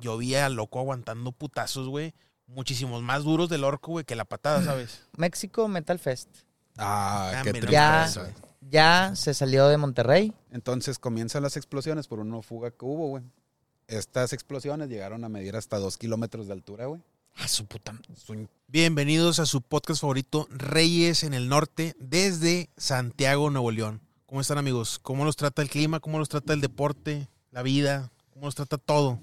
yo vi al loco aguantando putazos, güey. Muchísimos más duros del orco, güey, que la patada, ¿sabes? México Metal Fest. Ah, Ah, qué Ya, ya se salió de Monterrey. Entonces comienzan las explosiones por una fuga que hubo, güey. Estas explosiones llegaron a medir hasta dos kilómetros de altura, güey. A su puta. Bienvenidos a su podcast favorito, Reyes en el Norte, desde Santiago, Nuevo León. ¿Cómo están, amigos? ¿Cómo los trata el clima? ¿Cómo los trata el deporte? ¿La vida? ¿Cómo los trata todo?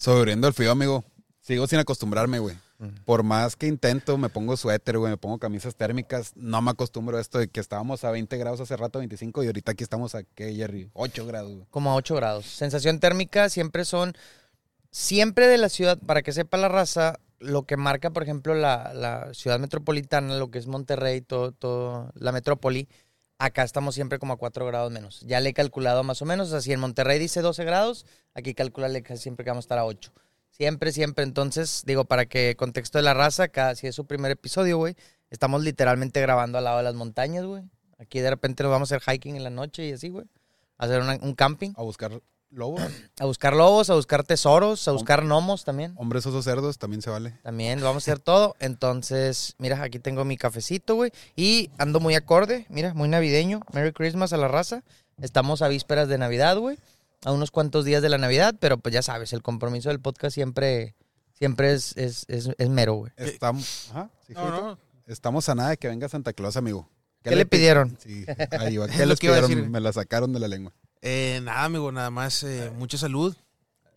Sobreviviendo al frío, amigo. Sigo sin acostumbrarme, güey. Por más que intento, me pongo suéter, güey, me pongo camisas térmicas, no me acostumbro a esto de que estábamos a 20 grados hace rato, 25, y ahorita aquí estamos a, ¿qué, Jerry? 8 grados, güey. Como a 8 grados. Sensación térmica siempre son. Siempre de la ciudad, para que sepa la raza, lo que marca, por ejemplo, la, la ciudad metropolitana, lo que es Monterrey, todo, todo la metrópoli, acá estamos siempre como a 4 grados menos. Ya le he calculado más o menos. O sea, si en Monterrey dice 12 grados, aquí calculale siempre que vamos a estar a 8. Siempre, siempre. Entonces, digo, para que contexto de la raza, acá, si es su primer episodio, güey, estamos literalmente grabando al lado de las montañas, güey. Aquí de repente nos vamos a hacer hiking en la noche y así, güey. Hacer un camping. A buscar lobos, A buscar lobos, a buscar tesoros, a buscar gnomos también. hombres osos cerdos, también se vale. También vamos a hacer todo. Entonces, mira, aquí tengo mi cafecito, güey. Y ando muy acorde, mira, muy navideño. Merry Christmas a la raza. Estamos a vísperas de Navidad, güey. A unos cuantos días de la Navidad, pero pues ya sabes, el compromiso del podcast siempre, siempre es, es, es, es mero, güey. Estamos, ajá, sí, No, no. Estamos a nada de que venga Santa Claus, amigo. ¿Qué le pi- pidieron? Sí, ahí va. ¿Qué lo les pidieron? Me la sacaron de la lengua. Eh, nada, amigo, nada más. eh, mucha salud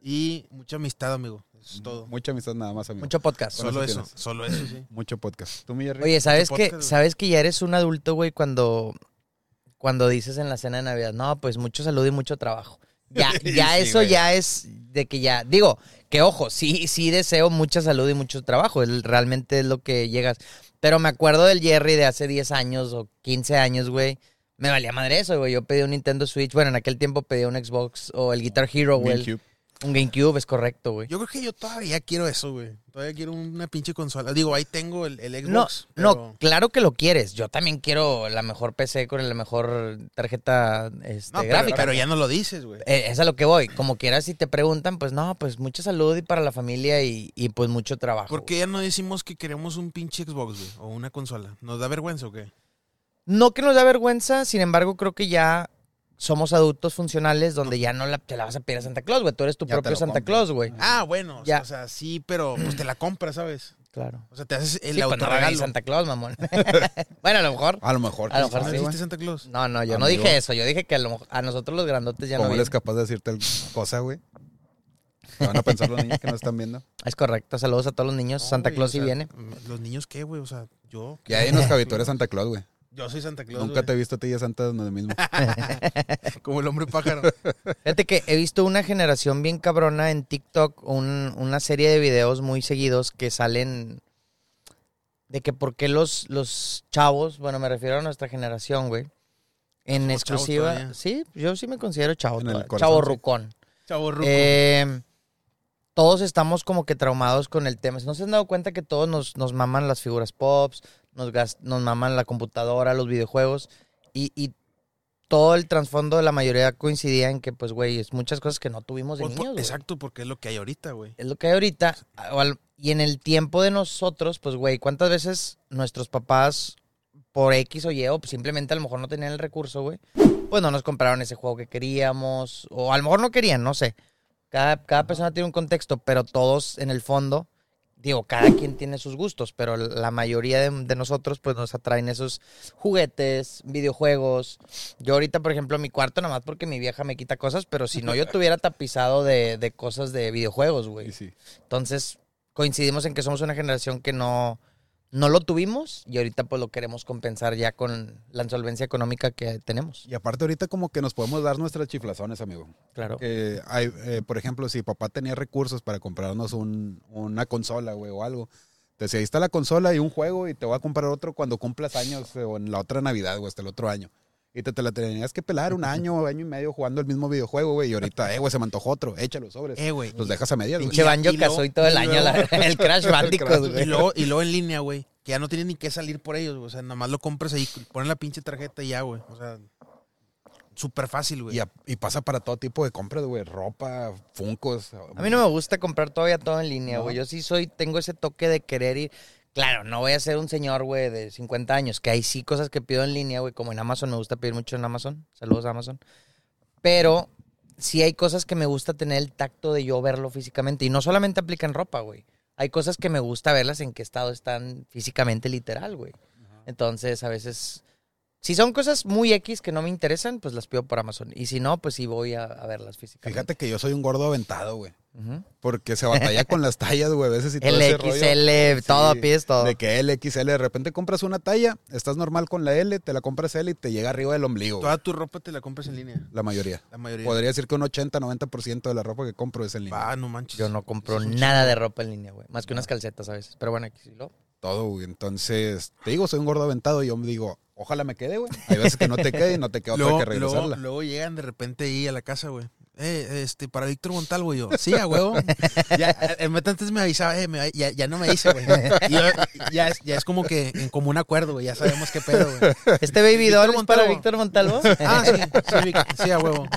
y mucha amistad, amigo. Eso es todo. Mucha amistad nada más, amigo. Mucho podcast. Con Solo eso tienes. solo eso, sí. Mucho podcast. ¿Tú, mi Jerry? Oye, ¿sabes Mucho que, podcast. ¿sabes que ya eres un adulto, güey, cuando, cuando dices en la cena de Navidad, no, pues mucho salud y mucho trabajo? Ya, ya Sí, eso güey. ya es de que ya, digo, que ojo, sí, sí deseo mucha salud y mucho trabajo, es- realmente es lo que llegas. Pero me acuerdo del Jerry de hace 10 años o 15 años, güey. Me valía madre eso, güey. Yo pedí un Nintendo Switch, bueno, en aquel tiempo pedí un Xbox o el Guitar Hero, güey. GameCube. Un GameCube, es correcto, güey. Yo creo que yo todavía quiero eso, güey. Todavía quiero una pinche consola. Digo, ahí tengo el, el No, Xbox. no, pero- claro que lo quieres. Yo también quiero la mejor PC con la mejor tarjeta este, No, pero, gráfica. pero ya no lo dices, güey. Eh, es a lo que voy. Como quieras, si te preguntan, pues no, pues mucha salud y para la familia y, y, pues mucho trabajo. ¿Por qué ya no decimos que queremos un pinche Xbox, güey? O una consola. ¿Nos da vergüenza o qué? No que nos da vergüenza, sin embargo, creo que ya somos adultos funcionales donde ya no la, te la vas a pedir a Santa Claus, güey. Tú eres tu Ya propio Santa. Claus, güey. Ah, bueno. o Ya. sea- O sea, sí, pero pues te la compras, ¿sabes? Claro. O sea, te haces el Sí, no autorregalo. Santa Claus, mamón. bueno, a lo mejor. A lo mejor. A lo mejor ¿No sí. existe Santa Claus? No, no, yo no dije eso. Yo dije que a, lo mejor- a nosotros los grandotes ya no ¿Cómo eres capaz de decirte alguna cosa, güey? ¿Qué van a pensar los niños que nos están viendo? Es correcto. Saludos a todos los niños. No, Santa Claus o sí sea, viene. ¿Los niños qué, güey? O sea, yo. Ya hay unos eres Santa Claus, güey. Yo soy Santa Claus. Nunca güey. te he visto a ti y a Santa donde mismo. Como el hombre pájaro. Fíjate que he visto una generación bien cabrona en TikTok, un- una serie de videos muy seguidos que salen de que por qué los, los chavos, bueno, me refiero a nuestra generación, güey, en Somos exclusiva. Sí, yo sí me considero chavo, corazón, chavo sí. rucón. Chavo ruco. Eh, todos estamos como que traumados con el tema. ¿No se han dado cuenta que todos nos, nos maman las figuras pops, nos, gas- nos maman la computadora, los videojuegos? Y, y todo el trasfondo de la mayoría coincidía en que, pues, güey, es muchas cosas que no tuvimos de Pues, niños. exacto, porque es lo que hay ahorita, güey. Es lo que hay ahorita. Y en el tiempo de nosotros, pues, güey, ¿cuántas veces nuestros papás, por X o Y, o simplemente a lo mejor no tenían el recurso, güey, pues no nos compraron ese juego que queríamos, o a lo mejor no querían, no sé. Cada, cada persona tiene un contexto, pero todos en el fondo, digo, cada quien tiene sus gustos, pero la mayoría de, de nosotros, pues nos atraen esos juguetes, videojuegos. Yo ahorita, por ejemplo, mi cuarto, nada más porque mi vieja me quita cosas, pero si no, yo tuviera tapizado de, de cosas de videojuegos, güey. Sí. Entonces, coincidimos en que somos una generación que no, no lo tuvimos y ahorita pues lo queremos compensar ya con la insolvencia económica que tenemos. Y aparte ahorita como que nos podemos dar nuestras chiflazones, amigo. Claro. Que hay, eh, por ejemplo, si papá tenía recursos para comprarnos un, una consola, güey, o algo. Te decía, ahí está la consola y un juego y te voy a comprar otro cuando cumplas años eh, o en la otra Navidad, güey, hasta el otro año. Y te, te la tenías que pelar un año, año y medio jugando el mismo videojuego, güey. Y ahorita, eh, güey, se me antojó otro, échalo sobres. Eh, güey. Los dejas a medias, güey. Pinche y- Banjo y luego- Kazooie todo el y año, la- el Crash Bandicoot, Y güey. luego, y luego en línea, güey. Que ya no tienes ni que salir por ellos, güey. O sea, nada más lo compras ahí, pones la pinche tarjeta y ya, güey. O sea, súper fácil, güey. Y, a- y pasa para todo tipo de compras, güey. Ropa, funcos. A mí no me gusta comprar todavía todo en línea, ¿No? güey. Yo sí soy, tengo ese toque de querer ir. Claro, no voy a ser un señor, güey, de 50 años, que hay sí cosas que pido en línea, güey, como en Amazon, me gusta pedir mucho en Amazon. Saludos a Amazon. Pero sí hay cosas que me gusta tener el tacto de yo verlo físicamente. Y no solamente aplica en ropa, güey. Hay cosas que me gusta verlas en qué estado están físicamente literal, güey. Entonces, a veces, si son cosas muy X que no me interesan, pues las pido por Amazon. Y si no, pues sí voy a, a verlas físicamente. Fíjate que yo soy un gordo aventado, güey. Porque se batalla con las tallas, güey. A veces y todo El ese rollo. XL, todo, Sí, pides todo. De que L, XL, de repente compras una talla, estás normal con la L, te la compras L y te llega arriba del ombligo. güey. Toda tu ropa te la compras en línea. La mayoría. La mayoría. Podría decir que un 80, 90% de la ropa que compro es en línea. Ah, no manches. Yo no compro Es nada de ropa en línea, güey. Más que unas calcetas a veces. Pero bueno, aquí sí lo. Todo, güey. Entonces, te digo, soy un gordo aventado y yo me digo, ojalá me quede, güey. Hay veces que no te quede y no te queda otra Luego, que luego, regresarla. luego llegan de repente ahí a la casa, güey. Eh, este, para Víctor Montalvo, y yo, sí, a huevo. ya, el meta antes me avisaba, eh, me- ya, ya no me dice, güey. Ya, es, ya es como que en común acuerdo, güey. Ya sabemos qué pedo, güey. ¿Este baby doll es para Montalvo. Víctor Montalvo? Ah, sí, sí, a huevo.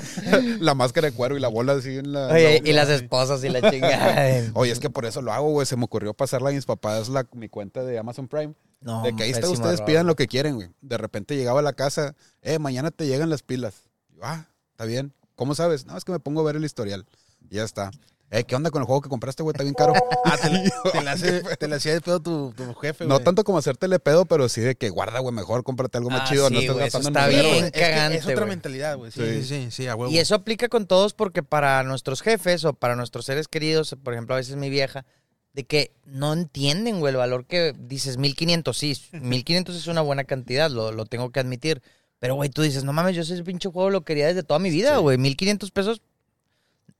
La máscara de cuero y la bola así en la... Oye, la- y las esposas y la chingada. Oye, es que por eso lo hago, güey. Se me ocurrió pasarle a mis papás la, mi cuenta de Amazon Prime. No, de que ahí está, ustedes pidan lo que quieren, güey. De repente llegaba a la casa, eh, mañana te llegan las pilas. Yo, ah, está bien. ¿Cómo sabes? No, es que me pongo a ver el historial. Y ya está. Eh, ¿qué onda con el juego que compraste, güey? Está bien caro. Ah, te, la- te la hace- te la hacía de pedo tu, tu jefe, güey. no tanto como hacértele pedo, pero sí de que guarda, güey, mejor cómprate algo más Ah, chido. sí, no estés eso gastando está en dinero, bien. güey. Es que cagante, Es otra mentalidad, güey. Sí, Sí. sí, sí, sí, a huevo. Y eso aplica con todos porque para nuestros jefes o para nuestros seres queridos, por ejemplo, a veces mi vieja, de que no entienden, güey, el valor que dices 1500, sí, 1500 es una buena cantidad, lo, lo tengo que admitir. Pero, güey, tú dices, no mames, yo ese pinche juego lo quería desde toda mi vida, Sí. güey, 1500 pesos.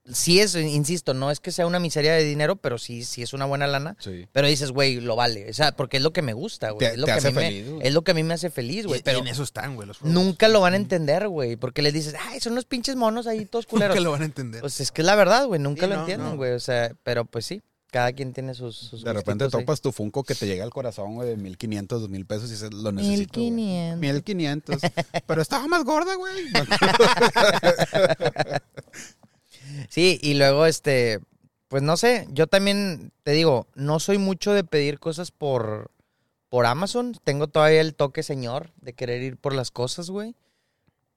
Sí es, insisto, no es que sea una miseria de dinero, pero sí, sí es una buena lana. Sí. Pero dices, güey, lo vale. O sea, porque es lo que me gusta, güey. Es lo te que a hace mí me- feliz, güey. es lo que a mí me hace feliz, Y- güey. y Pero en eso están, güey, los juegos. nunca lo van a entender, güey. Porque les dices, ay, son unos pinches monos ahí todos culeros. Nunca lo van a entender. Pues es que es la verdad, güey. Nunca Sí, lo no, entienden, no. güey. O sea, pero pues sí. Cada quien tiene sus. sus De repente gustitos topas tu Funko que te llega al corazón, güey, de 1500, 2000 pesos y dices, lo necesito. güey. 1500. 1500. Pero estaba más gorda, güey. Sí, y luego, este. Pues no sé. Yo también te digo, no soy mucho de pedir cosas por. Por Amazon. Tengo todavía el toque señor de querer ir por las cosas, güey.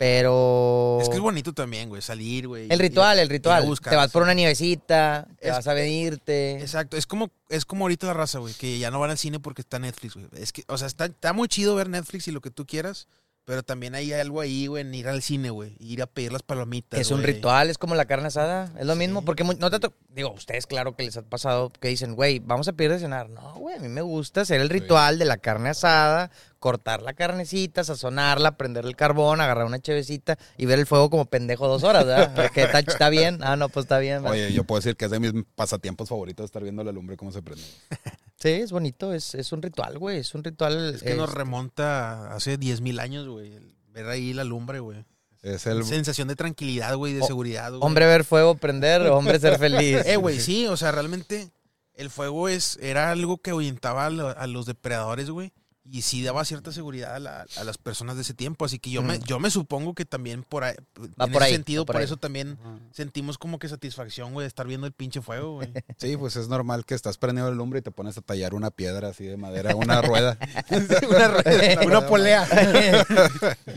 Pero. Es que es bonito también, güey, salir, güey. El y- ritual, el ritual. buscar, te vas por una nievecita, te vas a venirte. Exacto, es como, es como ahorita la raza, güey, que ya no van al cine porque está Netflix, güey. Es que, o sea, está, está muy chido ver Netflix y lo que tú quieras, pero también hay algo ahí, güey, en ir al cine, güey, ir a pedir las palomitas. Es un ritual, es como la carne asada, es lo mismo, porque no te digo, ustedes claro que les ha pasado que dicen, güey, vamos a pedir de cenar. No, güey, a mí me gusta hacer el ritual de la carne asada, cortar la carnecita, sazonarla, prender el carbón, agarrar una chevecita y ver el fuego como pendejo dos horas, ¿verdad? que está, está bien, ah, no, pues está bien. ¿verdad? Oye, yo puedo decir que es de mis pasatiempos favoritos estar viendo la lumbre cómo se prende. Sí, es bonito, es, es un ritual, güey, es un ritual. Es que nos este, remonta hace 10 mil años, güey, ver ahí la lumbre, güey. Es el... Sensación de tranquilidad, güey, de O- seguridad, güey. Hombre ver fuego prender, hombre ser feliz. Eh, güey, sí, o sea, realmente el fuego es era algo que ahuyentaba a, lo- a los depredadores, güey. Y sí daba cierta seguridad a, la- a las personas de ese tiempo. Así que yo, me, yo me supongo que también por ahí, Va en por ese ahí, sentido, va por por, ahí. eso también sentimos como que satisfacción, güey, de estar viendo el pinche fuego, güey. Sí, pues es normal que estás prendiendo la lumbre y te pones a tallar una piedra así de madera, una rueda. una, rueda, una polea.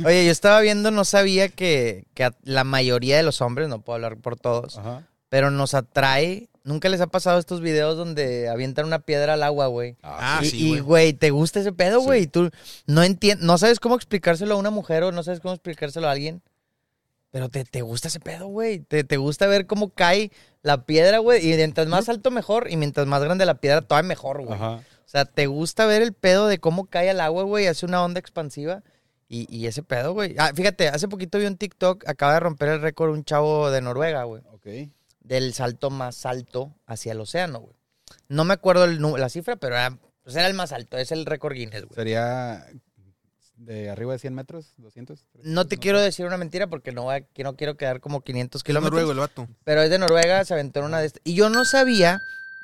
Oye, yo estaba viendo, no sabía que, la mayoría de los hombres, no puedo hablar por todos, Ajá. pero nos atrae. Nunca les ha pasado estos videos donde avientan una piedra al agua, güey. Ah, y, sí, y, güey. ¿te gusta ese pedo, Sí. güey? Y Tú no entiendes, no sabes cómo explicárselo a una mujer o no sabes cómo explicárselo a alguien. Pero te, te gusta ese pedo, güey. Te, te gusta ver cómo cae la piedra, güey. Y mientras más alto, mejor. Y mientras más grande la piedra, todavía mejor, güey. Ajá. O sea, ¿te gusta ver el pedo de cómo cae al agua, güey? Hace una onda expansiva. Y, y ese pedo, güey. Ah, fíjate, hace poquito vi un TikTok, acaba de romper el récord un chavo de Noruega, güey. Ok. Del salto más alto hacia el océano, güey. No me acuerdo el la cifra, pero era, pues era el más alto. Es el récord Guinness, güey. Sería de arriba de 100 metros, 200. No te quiero decir una mentira porque no, va- que no quiero quedar como 500 Es kilómetros. noruego el vato. Pero es de Noruega, se aventó en una de estas. Y yo no sabía,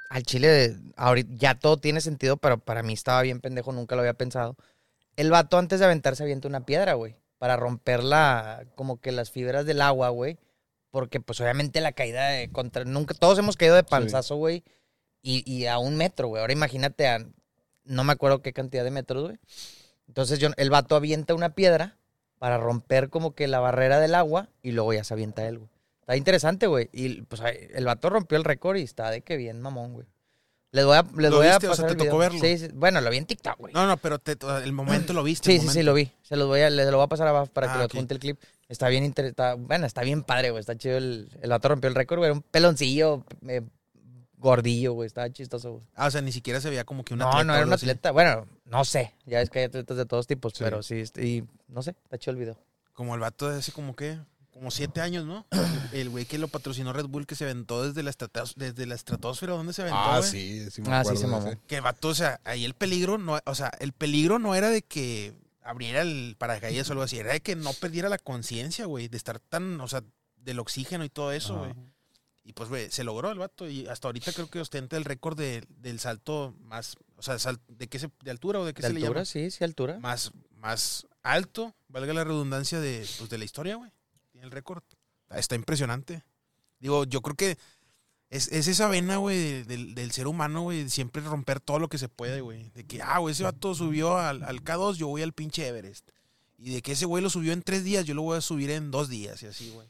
al Chile, ahorita ya todo tiene sentido, pero para mí estaba bien pendejo, nunca lo había pensado. El vato antes de aventarse avienta una piedra, güey. para romper la, como que las fibras del agua, güey. Porque, pues, obviamente la caída de contra... Nunca, todos hemos caído de panzazo, güey. Y, y a un metro, güey. Ahora imagínate a... No me acuerdo qué cantidad de metros, güey. Entonces yo, el vato avienta una piedra para romper como que la barrera del agua y luego ya se avienta él, güey. Está interesante, güey. Y pues el vato rompió el récord y está de que bien mamón, güey. Les voy a, les ¿Lo voy a? O pasar el ¿te tocó verlo? Sí, sí. Bueno, lo vi en TikTok, güey. No, no, pero te- el momento lo viste. Sí, sí, sí, lo vi. Se los voy a, les lo voy a pasar abajo para Ah, que lo ok. adjunte el clip. Está bien interesante. Bueno, está bien padre, güey. Está chido. El, el vato rompió el récord, güey. Un peloncillo eh, gordillo, güey. Estaba chistoso, güey. Ah, o sea, ni siquiera se veía como que un No, atleta. no o era un así. atleta. Bueno, no sé. Ya es que hay atletas de todos tipos, Sí. pero sí. este, Y no sé, está chido el video. Como el vato de hace como que, como siete años, ¿no? El güey que lo patrocinó Red Bull que se aventó desde la, estratos- desde la estratosfera. ¿Dónde se aventó, Ah, sí, sí me Ah, sí, se mamó. ese. Que vato, o sea, ahí el peligro no, o sea, el peligro no era de que abriera el paracaídas o algo así, era de que no perdiera la conciencia, güey, de estar tan, o sea, del oxígeno y todo eso, güey. Y pues, güey, se logró el vato y hasta ahorita creo que ostenta el récord de- del salto más, o sea, sal- ¿de qué se, de altura o de qué ¿De se le altura? llama? Sí, sí, altura. Más, más alto, valga la redundancia de, pues, de la historia, güey. Tiene el récord. Está impresionante. Digo, yo creo que es, es esa vena, güey, del, del ser humano, güey, de siempre romper todo lo que se puede, güey. De que, ah, güey, ese vato subió al, al K2, yo voy al pinche Everest. Y de que ese güey lo subió en tres días, yo lo voy a subir en dos días y así, güey.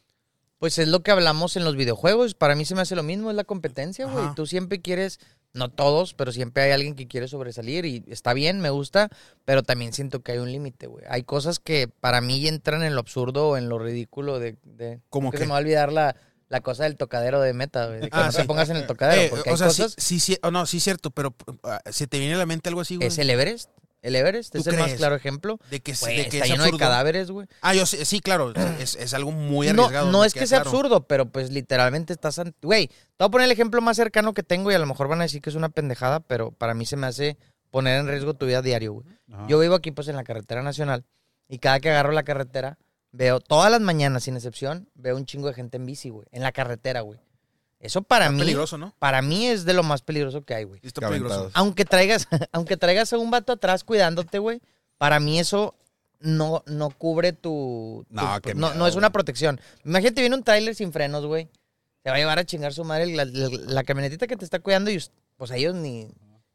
Pues es lo que hablamos en los videojuegos. Para mí se me hace lo mismo, es la competencia, güey. Tú siempre quieres, no todos, pero siempre hay alguien que quiere sobresalir y está bien, me gusta, pero también siento que hay un límite, güey. Hay cosas que para mí entran en lo absurdo o en lo ridículo de... de ¿Cómo que se me va a olvidar la, la cosa del tocadero de meta, güey. De que Ah, no te pongas en el tocadero, Eh, porque o hay sea, cosas... sí, sí, oh, no, sí, cierto, pero ah, ¿se te viene a la mente algo así, güey? ¿Es el Everest? ¿El Everest? ¿Tú Es el más claro ejemplo. De que, Güey, de que está es lleno de cadáveres, güey. Ah, yo sí, sí, claro, es, es algo muy No, arriesgado. no me es que sea claro. absurdo, pero pues literalmente estás... Güey, te voy a poner el ejemplo más cercano que tengo y a lo mejor van a decir que es una pendejada, pero para mí se me hace poner en riesgo tu vida diario, güey. Ajá. Yo vivo aquí pues en la carretera nacional y cada que agarro la carretera veo todas las mañanas sin excepción veo un chingo de gente en bici, güey, en la carretera, güey. Eso para Está mí peligroso, ¿no? para mí es de lo más peligroso que hay, güey. Está peligroso. Aunque traigas aunque traigas a un vato atrás cuidándote, güey, para mí eso no, no cubre tu, tu- No, qué no, miedo, no es una protección. Imagínate viene un tráiler sin frenos, güey. Te va a llevar a chingar su madre la, la- la camionetita que te está cuidando y pues ellos ni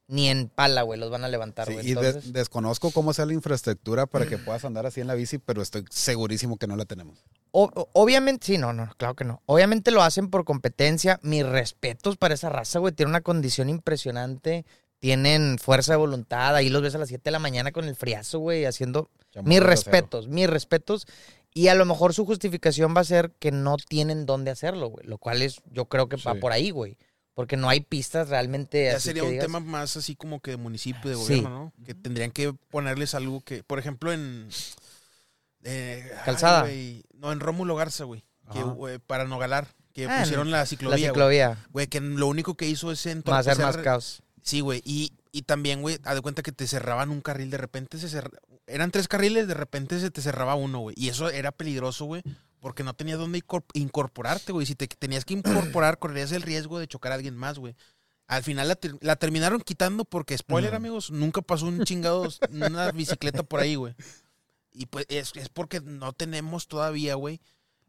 ni en pala, güey, los van a levantar, Sí, güey. y de- desconozco cómo sea la infraestructura para que puedas andar así en la bici, pero estoy segurísimo que no la tenemos. O- obviamente, sí, no, no, claro que no. Obviamente lo hacen por competencia. Mis respetos para esa raza, güey. Tiene una condición impresionante. Tienen fuerza de voluntad. Ahí los ves a las 7 de la mañana con el friazo, güey, haciendo... Mis respetos, mis respetos. Y a lo mejor su justificación va a ser que no tienen dónde hacerlo, güey. Lo cual es, yo creo que va Sí. por ahí, güey. Porque no hay pistas realmente Ya así sería que un digas- tema más así como que de municipio, de Sí. gobierno, ¿no? Que tendrían que ponerles algo que, por ejemplo, en... eh, ay, Calzada. güey, no, en Rómulo Garza, güey. Que, Ajá. güey, para Nogalar, que Ah, pusieron la La ciclovía, güey. ciclovía. Güey, que lo único que hizo es Va a entorpecer... ser más caos. Sí, güey. Y, y también, güey, haz de cuenta que te cerraban un carril, de repente se cerra- Eran tres carriles, de repente se te cerraba uno, güey. Y eso era peligroso, güey, porque no tenías dónde incor- incorporarte, güey. Si te tenías que incorporar, correrías el riesgo de chocar a alguien más, güey. Al final la, ter- la terminaron quitando porque, spoiler, amigos, nunca pasó un chingado, una bicicleta por ahí, güey. Y pues es, es porque no tenemos todavía, güey,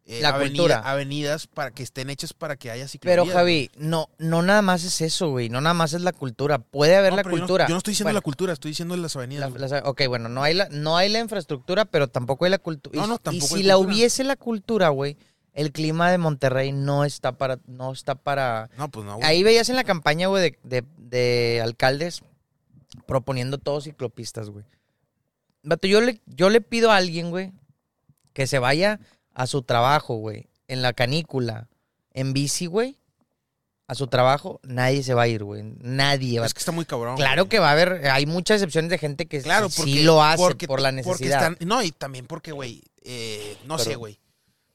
eh, La avenida- cultura. avenidas para que estén hechas para que haya ciclovías. Pero Javi, no, no nada más es eso, güey. No nada más es la cultura. Puede haber No, la pero yo no- cultura. Yo no, estoy diciendo Bueno, la cultura, estoy diciendo las avenidas. La- las- ok, bueno, no hay la, no hay la infraestructura, pero tampoco hay la cultura. No, no, y tampoco si hay la cultura. hubiese la cultura, güey, el clima de Monterrey no está para, no está para. No, pues no, güey. Ahí veías en la campaña, güey, de, de- de alcaldes proponiendo todos ciclopistas, güey. Vato, yo le, yo le pido a alguien, güey, que se vaya a su trabajo, güey, en la canícula, en bici, güey, a su trabajo, nadie se va a ir, güey. Nadie va Es que está muy cabrón. Claro güey. que va a haber, hay muchas excepciones de gente que Claro, sí lo hace porque- por la porque necesidad. están- no, y también porque, güey, eh, no sé, güey.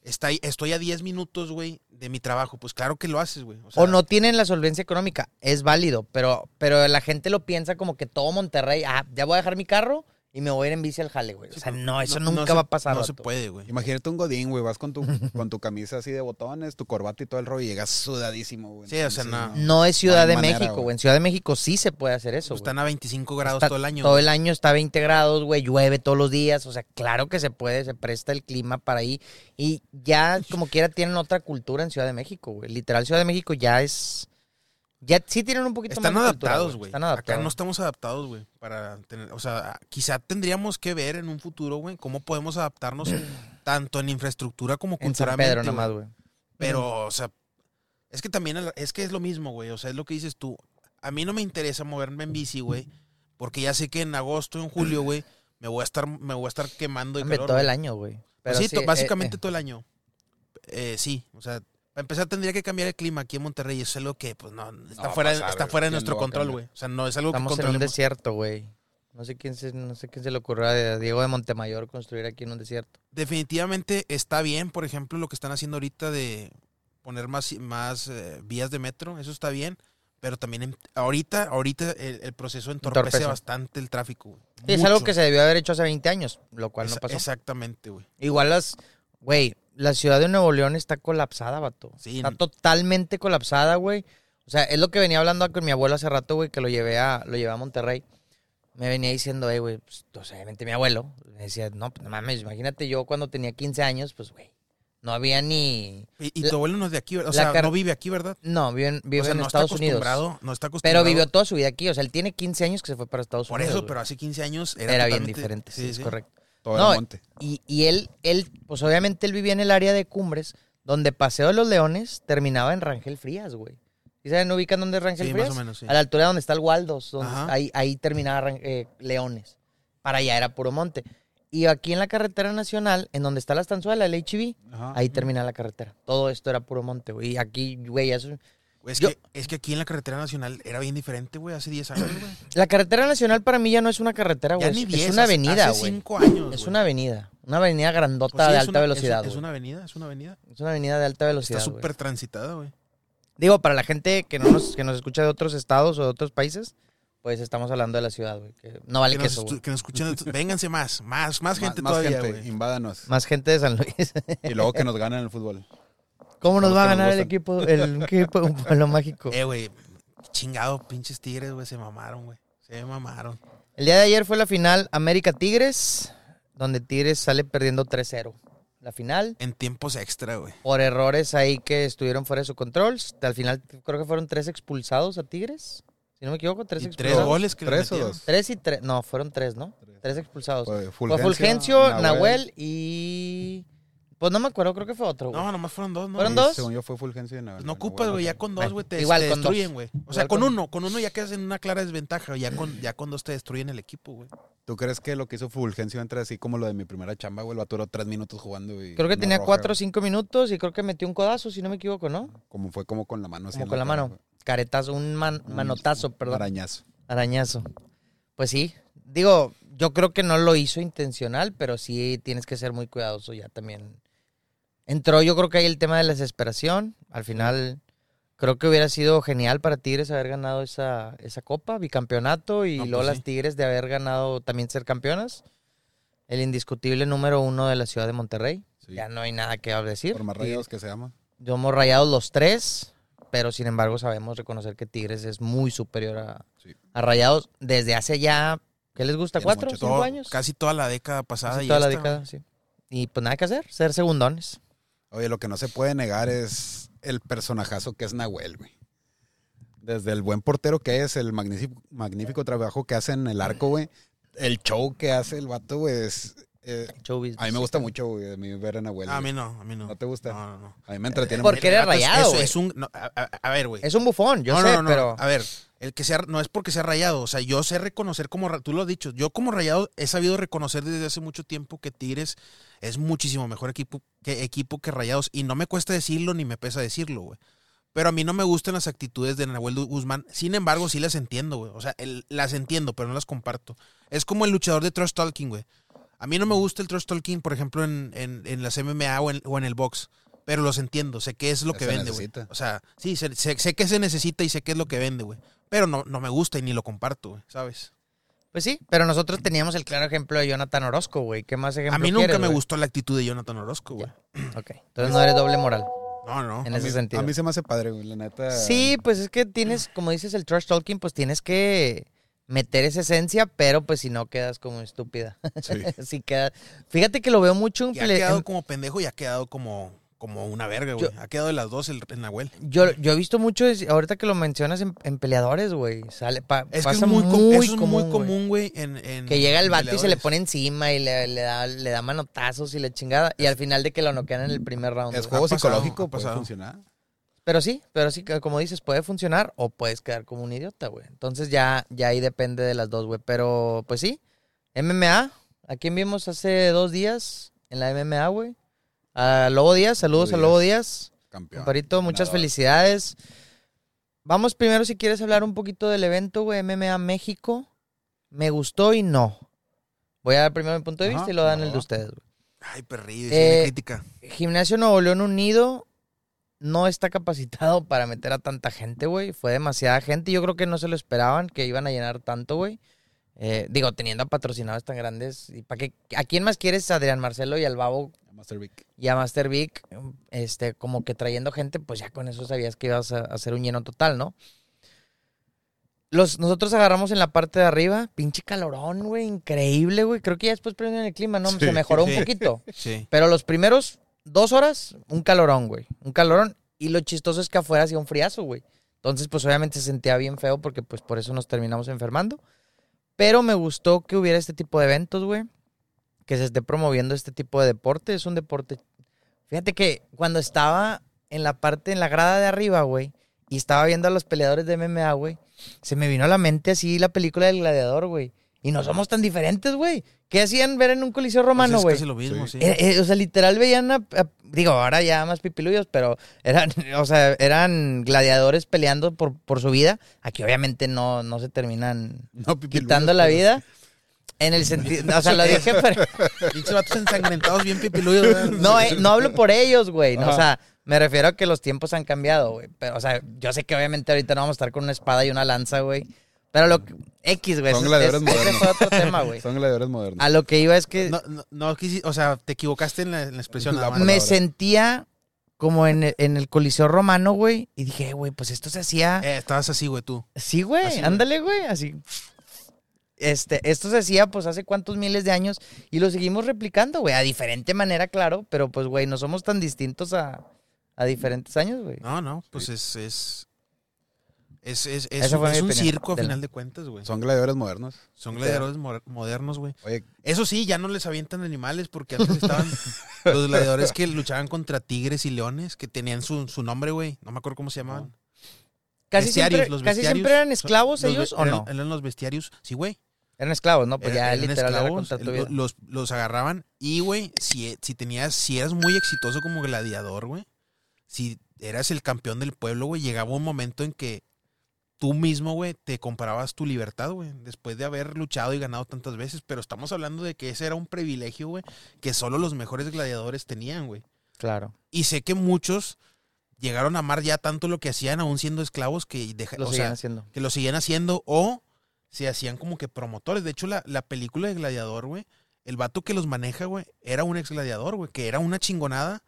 Está estoy a 10 minutos, güey, de mi trabajo. Pues claro que lo haces, güey. O, o no tienen la solvencia económica, es válido, pero, pero la gente lo piensa como que todo Monterrey, ah, ya voy a dejar mi carro y me voy a ir en bici al jale, güey. O sea, no, eso No- no nunca se- va a pasar. No se puede, güey. Imagínate un godín, güey, vas con tu, con tu camisa así de botones, tu corbata y todo el rollo y llegas sudadísimo, güey. Sí, o sea, no. No es Ciudad de manera, México, güey. En Ciudad de México sí se puede hacer eso, güey. Están a 25 grados Está- todo el año. Todo el año está a 20 grados, güey, llueve todos los días. O sea, claro que se puede, se presta el clima para ahí. Y ya, como quiera, tienen otra cultura en Ciudad de México, güey. Literal, Ciudad de México ya es. Ya sí tienen un poquito Están más adaptados, güey. Están Acá adaptados. no estamos adaptados, güey. Para tener, o sea, quizá tendríamos que ver en un futuro, güey, cómo podemos adaptarnos tanto en infraestructura como en San culturalmente. Pedro, nomás, güey. Pero, o sea, es que también es que es lo mismo, güey. O sea, es lo que dices tú. A mí no me interesa moverme en bici, güey, porque ya sé que en agosto, en julio, güey, me voy a estar, me voy a estar quemando de Hombre, calor. todo el año, güey. Pues sí, sí, to- eh, básicamente eh, todo el año. Eh, sí, o sea, para empezar tendría que cambiar el clima aquí en Monterrey. Eso es algo que, pues, no, está fuera, pasar, está fuera de ¿Quién nuestro control, güey. O sea, no es algo que Estamos en un controlemos. desierto, güey. No sé quién se, no sé quién se le ocurrió a Diego de Montemayor construir aquí en un desierto. Definitivamente está bien, por ejemplo, lo que están haciendo ahorita de poner más, más eh, vías de metro, eso está bien, pero también en- ahorita, ahorita el, el proceso entorpece, Entorpece. bastante el tráfico. güey. Sí, es algo que se debió haber hecho hace 20 años, lo cual no pasó. Exactamente, güey. Igual las, güey, la ciudad de Nuevo León está colapsada, vato. Sí. Está totalmente colapsada, güey. O sea, es lo que venía hablando con mi abuelo hace rato, güey, que lo llevé a, lo llevé a Monterrey. Me venía diciendo, eh, güey, pues, obviamente mi abuelo. Me decía, no, pues no mames, imagínate yo cuando tenía 15 años, pues, güey, no había ni... Y, tu abuelo no es de aquí, ¿verdad? O sea, car- no vive aquí, ¿verdad? No, vive, vive o sea, en no Estados está Unidos. acostumbrado, no está acostumbrado. Pero vivió toda su vida aquí. O sea, él tiene 15 años que se fue para Estados Por Unidos. eso, güey. pero hace 15 años era, Era bien diferente, sí, es correcto. Todo No, el monte. Y, y él, él, pues obviamente él vivía en el área de Cumbres, donde Paseo de los Leones terminaba en Rangel Frías, güey. ¿Y saben, no ubican dónde es Rangel Sí, Frías? más o menos, sí. A la altura donde está el Waldos, donde ahí, ahí terminaba eh, Leones. Para allá era puro monte. Y aquí en la carretera nacional, en donde está la estanzuela, el HB, Ajá. ahí termina la carretera. Todo esto era puro monte, güey. Y aquí, güey, eso... Es, Yo- que, es que aquí en la carretera nacional era bien diferente, güey, hace 10 años, güey. La carretera nacional para mí ya no es una carretera, Ya güey. ni Es, 10, es una hace- avenida, hace güey. 5 años, Es güey. una avenida. Una avenida grandota Pues sí, de es alta una- velocidad, Es, güey. una avenida, es una avenida. Es una avenida de alta velocidad, Está güey. súper transitada, güey. Digo, para la gente que, no nos, que nos escucha de otros estados o de otros países, pues estamos hablando de la ciudad, güey. Que no vale que, que nos, eso, estu- güey. que nos escuchen. Vénganse más, más, más gente más todavía, gente, güey. invádanos. Más gente de San Luis. Y luego que nos ganan el fútbol. ¿Cómo nos va a ganar el equipo, el equipo un pueblo mágico? Eh, güey, chingado, pinches tigres, güey, se mamaron, güey. Se mamaron. El día de ayer fue la final América Tigres, donde Tigres sale perdiendo 3-0. La final, En tiempos extra, güey. por errores ahí que estuvieron fuera de su control. Al final creo que fueron tres expulsados a Tigres. Si no me equivoco, tres Y tres expulsados. goles que ¿Tres o dos? Tres y tres. No, fueron tres, ¿no? Tres expulsados. Fue Fue Fulgencio, Nahuel, y. Pues no me acuerdo, creo que fue otro. güey. No, nomás fueron dos, ¿no? ¿Fueron dos? Según yo fue Fulgencio y Nahuel. Pues no ocupas, güey, ya con dos, güey, te, igual te con dos. destruyen, güey. O sea, Igual con con- uno, con uno ya quedas en una clara desventaja, ya con, ya con dos te destruyen el equipo, güey. ¿Tú crees que lo que hizo Fulgencio entre así como lo de mi primera chamba, güey? Lo duró tres minutos jugando y... Creo que no tenía roja, cuatro o güey. cinco minutos y creo que metió un codazo, si no me equivoco, ¿no? Como fue como con la mano así Como en con la cara, mano. Caretazo, un man- manotazo, Un perdón. Arañazo. Arañazo. Pues sí. Digo, yo creo que no lo hizo intencional, pero sí tienes que ser muy cuidadoso ya también. Entró, yo creo que ahí el tema de la desesperación. Al final, creo que hubiera sido genial para Tigres haber ganado esa, esa copa, bicampeonato, y No, pues luego sí. las Tigres de haber ganado también ser campeonas. El indiscutible número uno de la ciudad de Monterrey. Sí. Ya no hay nada que decir. Por más rayados que se llama. Somos rayados los tres, pero sin embargo sabemos reconocer que Tigres es muy superior a, Sí. a Rayados desde hace ya, ¿qué les gusta? ¿Cuatro? ¿Cinco años? Casi toda la década pasada. Casi y toda la década, sí. Y pues nada que hacer, ser segundones. Oye, lo que no se puede negar es el personajazo que es Nahuel, güey. Desde el buen portero que es, el magnífico, magnífico trabajo que hace en el arco, güey. El show que hace el vato, güey, es... eh, a mí me gusta mucho, güey, a mí ver a Nahuel. Ah, a mí no, a mí no. ¿No te gusta? No, no, no. A mí me entretiene Porque mucho. eres El vato es- rayado, es- un... no, a, a- a ver, güey. Es un bufón, yo no, sé, no, no, pero... A ver, el que sea, no es porque sea rayado. O sea, yo sé reconocer como, tú lo has dicho, yo como rayado he sabido reconocer desde hace mucho tiempo que Tigres es muchísimo mejor equipo que, equipo que rayados. Y no me cuesta decirlo ni me pesa decirlo, güey. Pero a mí no me gustan las actitudes de Nahuel Guzmán. Sin embargo, sí las entiendo, güey. O sea, el- las entiendo, pero no las comparto. Es como el luchador de Trash Talking, güey. A mí no me gusta el Trash Talking, por ejemplo, en, en, en las MMA o en, o en el box. Pero los entiendo, sé qué es lo Se que vende, güey. O sea, sí, sé, sé, sé qué se necesita y sé qué es lo que vende, güey. Pero no, no me gusta y ni lo comparto, güey, ¿sabes? Pues sí, pero nosotros teníamos el claro ejemplo de Jonathan Orozco, güey. ¿Qué más ejemplo A mí nunca quieres, me güey? gustó la actitud de Jonathan Orozco, güey. Ok, entonces no eres doble moral No, no. en A ese mí, sentido. a mí se me hace padre, güey, la neta. Sí, pues es que tienes, como dices, el trash talking, pues tienes que meter esa esencia, pero pues si no quedas como estúpida. Sí. si queda... Fíjate que lo veo mucho en, Ya ha quedado en- como pendejo y ha quedado como, como una verga, güey. Ha quedado de las dos el, el Nahuel. Yo, yo he visto mucho, ahorita que lo mencionas en, en peleadores, güey. Sale, pa- Es que pasa es muy, com- muy eso es muy común, güey, en, en Que llega el vato y se le pone encima y le, le da, le da manotazos y le chingada. Y al final de que lo noquean en el primer round. Es juego psicológico, puede pasado. funcionar. Pero sí, pero sí, que como dices, puede funcionar o puedes quedar como un idiota, güey. Entonces ya, ya ahí depende de las dos, güey. Pero pues sí, MMA. ¿A quién vimos hace dos días en la MMA, güey? A Lobo Díaz, saludos a Lobo Lobo Díaz. Campeón. Comparito, muchas Ganador. felicidades. Vamos primero, si quieres hablar un poquito del evento, güey, MMA México. Me gustó y no. Voy a dar primero mi punto de Ajá, vista y lo dan el de ustedes, güey. Ay, perrillo, eh, crítica. Gimnasio Nuevo León Unido no está capacitado para meter a tanta gente, güey. Fue demasiada gente. Yo creo que no se lo esperaban que iban a llenar tanto, güey. Eh, digo, teniendo a patrocinadores tan grandes. ¿Y para qué? ¿A quién más quieres? A Adrián Marcelo y al Babo Master Vic. y a Master Vic. Este, como que trayendo gente, pues ya con eso sabías que ibas a hacer un lleno total, ¿no? Los, nosotros agarramos en la parte de arriba, pinche calorón, güey, increíble, güey. Creo que ya después prendieron el clima, ¿no? Sí, Se mejoró sí. un poquito. Sí. Pero los primeros dos horas, un calorón, güey. Un calorón. Y lo chistoso es que afuera hacía un friazo, güey. Entonces, pues obviamente se sentía bien feo porque pues por eso nos terminamos enfermando. Pero me gustó que hubiera este tipo de eventos, güey. Que se esté promoviendo este tipo de deporte. Es un deporte... Fíjate que cuando estaba en la parte, en la grada de arriba, güey, y estaba viendo a los peleadores de MMA, güey, se me vino a la mente así la película del gladiador, güey. Y no somos tan diferentes, güey. ¿Qué hacían ver en un coliseo romano, Pues güey? es casi lo mismo, sí. Sí. Eh, eh, o sea, literal veían a, a- digo, ahora ya más pipiluyos, pero eran, o sea, eran gladiadores peleando por, por su vida. Aquí obviamente no, no se terminan No, quitando la vida. En el sentido, o sea, lo dije, pero Pinches vatos ensangrentados bien pipiluyos, no, eh, no hablo por ellos, güey. no, o sea, me refiero a que los tiempos han cambiado, güey. Pero, o sea, yo sé que obviamente ahorita no vamos a estar con una espada y una lanza, güey. Pero lo que, X, güey. Son gladiadores ese modernos. fue otro tema, güey. Son gladiadores modernos. A lo que iba es que No, no, no o sea, te equivocaste en la, en la expresión. La me sentía como en el, en el Coliseo Romano, güey. Y dije, güey, pues esto se hacía. Eh, estabas así, güey, tú. Sí, güey, así, güey. ándale, güey, así. Este, esto se hacía pues hace cuántos miles de años y lo seguimos replicando, güey, a diferente manera, claro, pero pues, güey, no somos tan distintos a, a diferentes años, güey. No, no, pues es. Es, es, es, es un, fue es mi un opinión. circo a Del- final de cuentas, güey. Son, Son gladiadores modernos. gladiadores mo- modernos, güey. Oye, Eso sí, ya no les avientan animales porque antes estaban los gladiadores que luchaban contra tigres y leones, que tenían su, su nombre, güey. No me acuerdo cómo se llamaban. Casi, Bestiarios, siempre, los casi bestiarios. siempre eran Son- esclavos los ellos, ¿o eran- no? Eran los bestiarios. Sí, güey. Eran esclavos, ¿no? Pues Era- ya eran literal era esclavos, contra tu el- vida. los, los agarraban y, güey, si, si tenías, si eras muy exitoso como gladiador, güey, si eras el campeón del pueblo, güey, llegaba un momento en que tú mismo, güey, te comprabas tu libertad, güey, después de haber luchado y ganado tantas veces, pero estamos hablando de que ese era un privilegio, güey, que solo los mejores gladiadores tenían, güey. Claro, Y sé que muchos llegaron a amar ya tanto lo que hacían aún siendo esclavos que deja- lo o sea, haciendo. que lo siguen haciendo o se hacían como que promotores. De hecho, la, la película de Gladiador, güey, el vato que los maneja, güey, era un ex gladiador, güey, que era una chingonada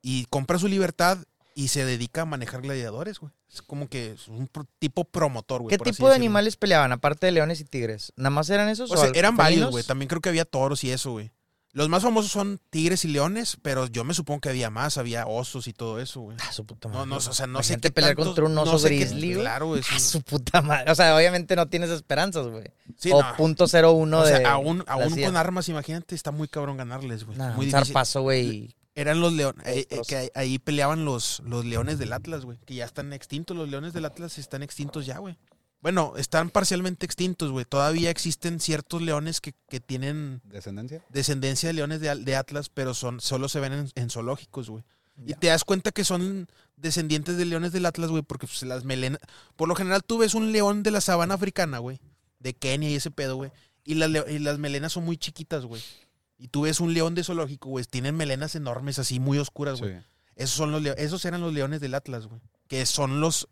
y compra su libertad y se dedica a manejar gladiadores, güey. Es como que es un pro- tipo promotor, güey. ¿Qué tipo de decirlo. animales peleaban, aparte de leones y tigres? ¿Nada más eran esos? O sea, al- eran varios, güey. También creo que había toros y eso, güey. Los más famosos son tigres y leones, pero yo me supongo que había más, había osos y todo eso, güey. Ah, su puta No, madre. no, o sea, no sé qué pelear tantos- contra un no oso sé qué- grizzly, güey. Claro, es Ah, su puta madre. O sea, obviamente no tienes esperanzas, güey. sí, o no. punto cero uno o sea, de. aún, aún con armas, imagínate, está muy cabrón ganarles, güey. Nah, muy un difícil. zarpazo, güey. Eran los leones, eh, eh, que ahí, ahí peleaban los, los leones del Atlas, güey, que ya están extintos. Los leones del Atlas están extintos ya, güey. Bueno, están parcialmente extintos, güey. Todavía existen ciertos leones que, que tienen ¿Descendencia? descendencia de leones de, Al- de Atlas, pero son solo se ven en, en zoológicos, güey. Y Ya. te das cuenta que son descendientes de leones del Atlas, güey, porque pues, las melenas... Por lo general tú ves un león de la sabana africana, güey, de Kenia y ese pedo, güey, y, y las melenas son muy chiquitas, güey. Y tú ves un león de zoológico, güey, tienen melenas enormes, así, muy oscuras, güey. Sí. Esos son los esos eran los leones del Atlas, güey. Que son los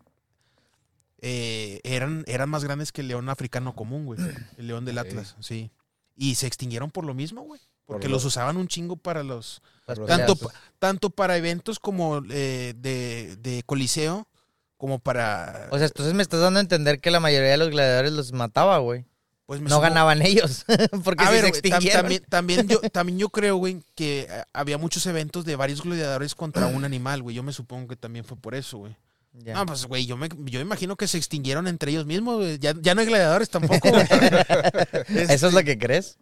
eh, eran, eran más grandes que el león africano común, güey. El león del. Atlas, sí. Y se extinguieron por lo mismo, güey. Porque Por los lo- usaban un chingo para los... Tanto peleas. Tanto, pa- tanto para eventos como eh, de, de coliseo, como para... O sea, entonces me estás dando a entender que la mayoría de los gladiadores los mataba, güey. Pues me No sumo- ganaban ellos. Porque A ver, se tam- también, también, yo, también yo creo, güey, que eh, había muchos eventos de varios gladiadores contra un animal, güey. Yo me supongo que también fue por eso, güey. Ya. No, pues, güey, yo me, yo imagino que se extinguieron entre ellos mismos, güey. Ya, ya no hay gladiadores tampoco, güey. ¿Eso es lo que crees?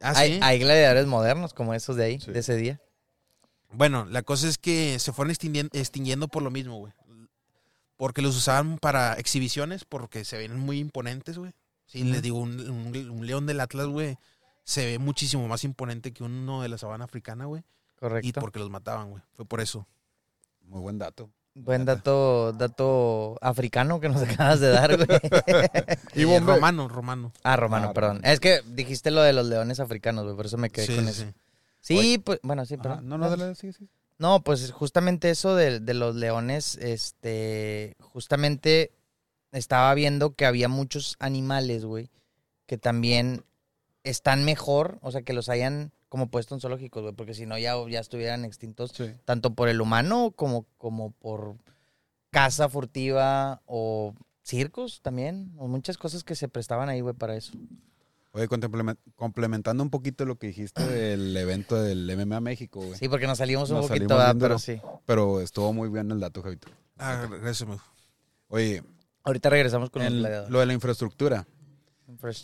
Ah, hay, gladiadores modernos como esos de ahí, Sí. de ese día. Bueno, la cosa es que se fueron extinguiendo, extinguiendo por lo mismo, güey. Porque los usaban para exhibiciones, porque se ven muy imponentes, güey. Sí, les digo, un, un- un león del Atlas, güey, se ve muchísimo más imponente que uno de la sabana africana, güey. Correcto. Y porque los mataban, güey. Fue por eso. Muy buen dato. Buen dato, dato africano que nos acabas de dar, güey. Y Eh, Bombe. romano, romano. Ah, romano, Ah, perdón. romano. Es que dijiste lo de los leones africanos, güey, por eso me quedé Sí, con sí, eso. sí. Sí, pues, bueno, sí, Ajá, perdón. No, no, dale, sí, sí. No, pues justamente eso de, de los leones, este, justamente estaba viendo que había muchos animales, güey, que también están mejor, o sea, que los hayan como puesto en zoológicos, güey, porque si no ya, ya estuvieran extintos, Sí. tanto por el humano como, como por caza furtiva o circos también, o muchas cosas que se prestaban ahí, güey, para eso. Oye, complemen- complementando un poquito lo que dijiste del evento del MMA México, güey. Sí, porque nos salimos un Nos poquito, salimos ¿verdad? bien pero sí. Pero estuvo muy bien el dato, Javito. Ah, gracias. Oye, Ahorita regresamos con el lo de la infraestructura.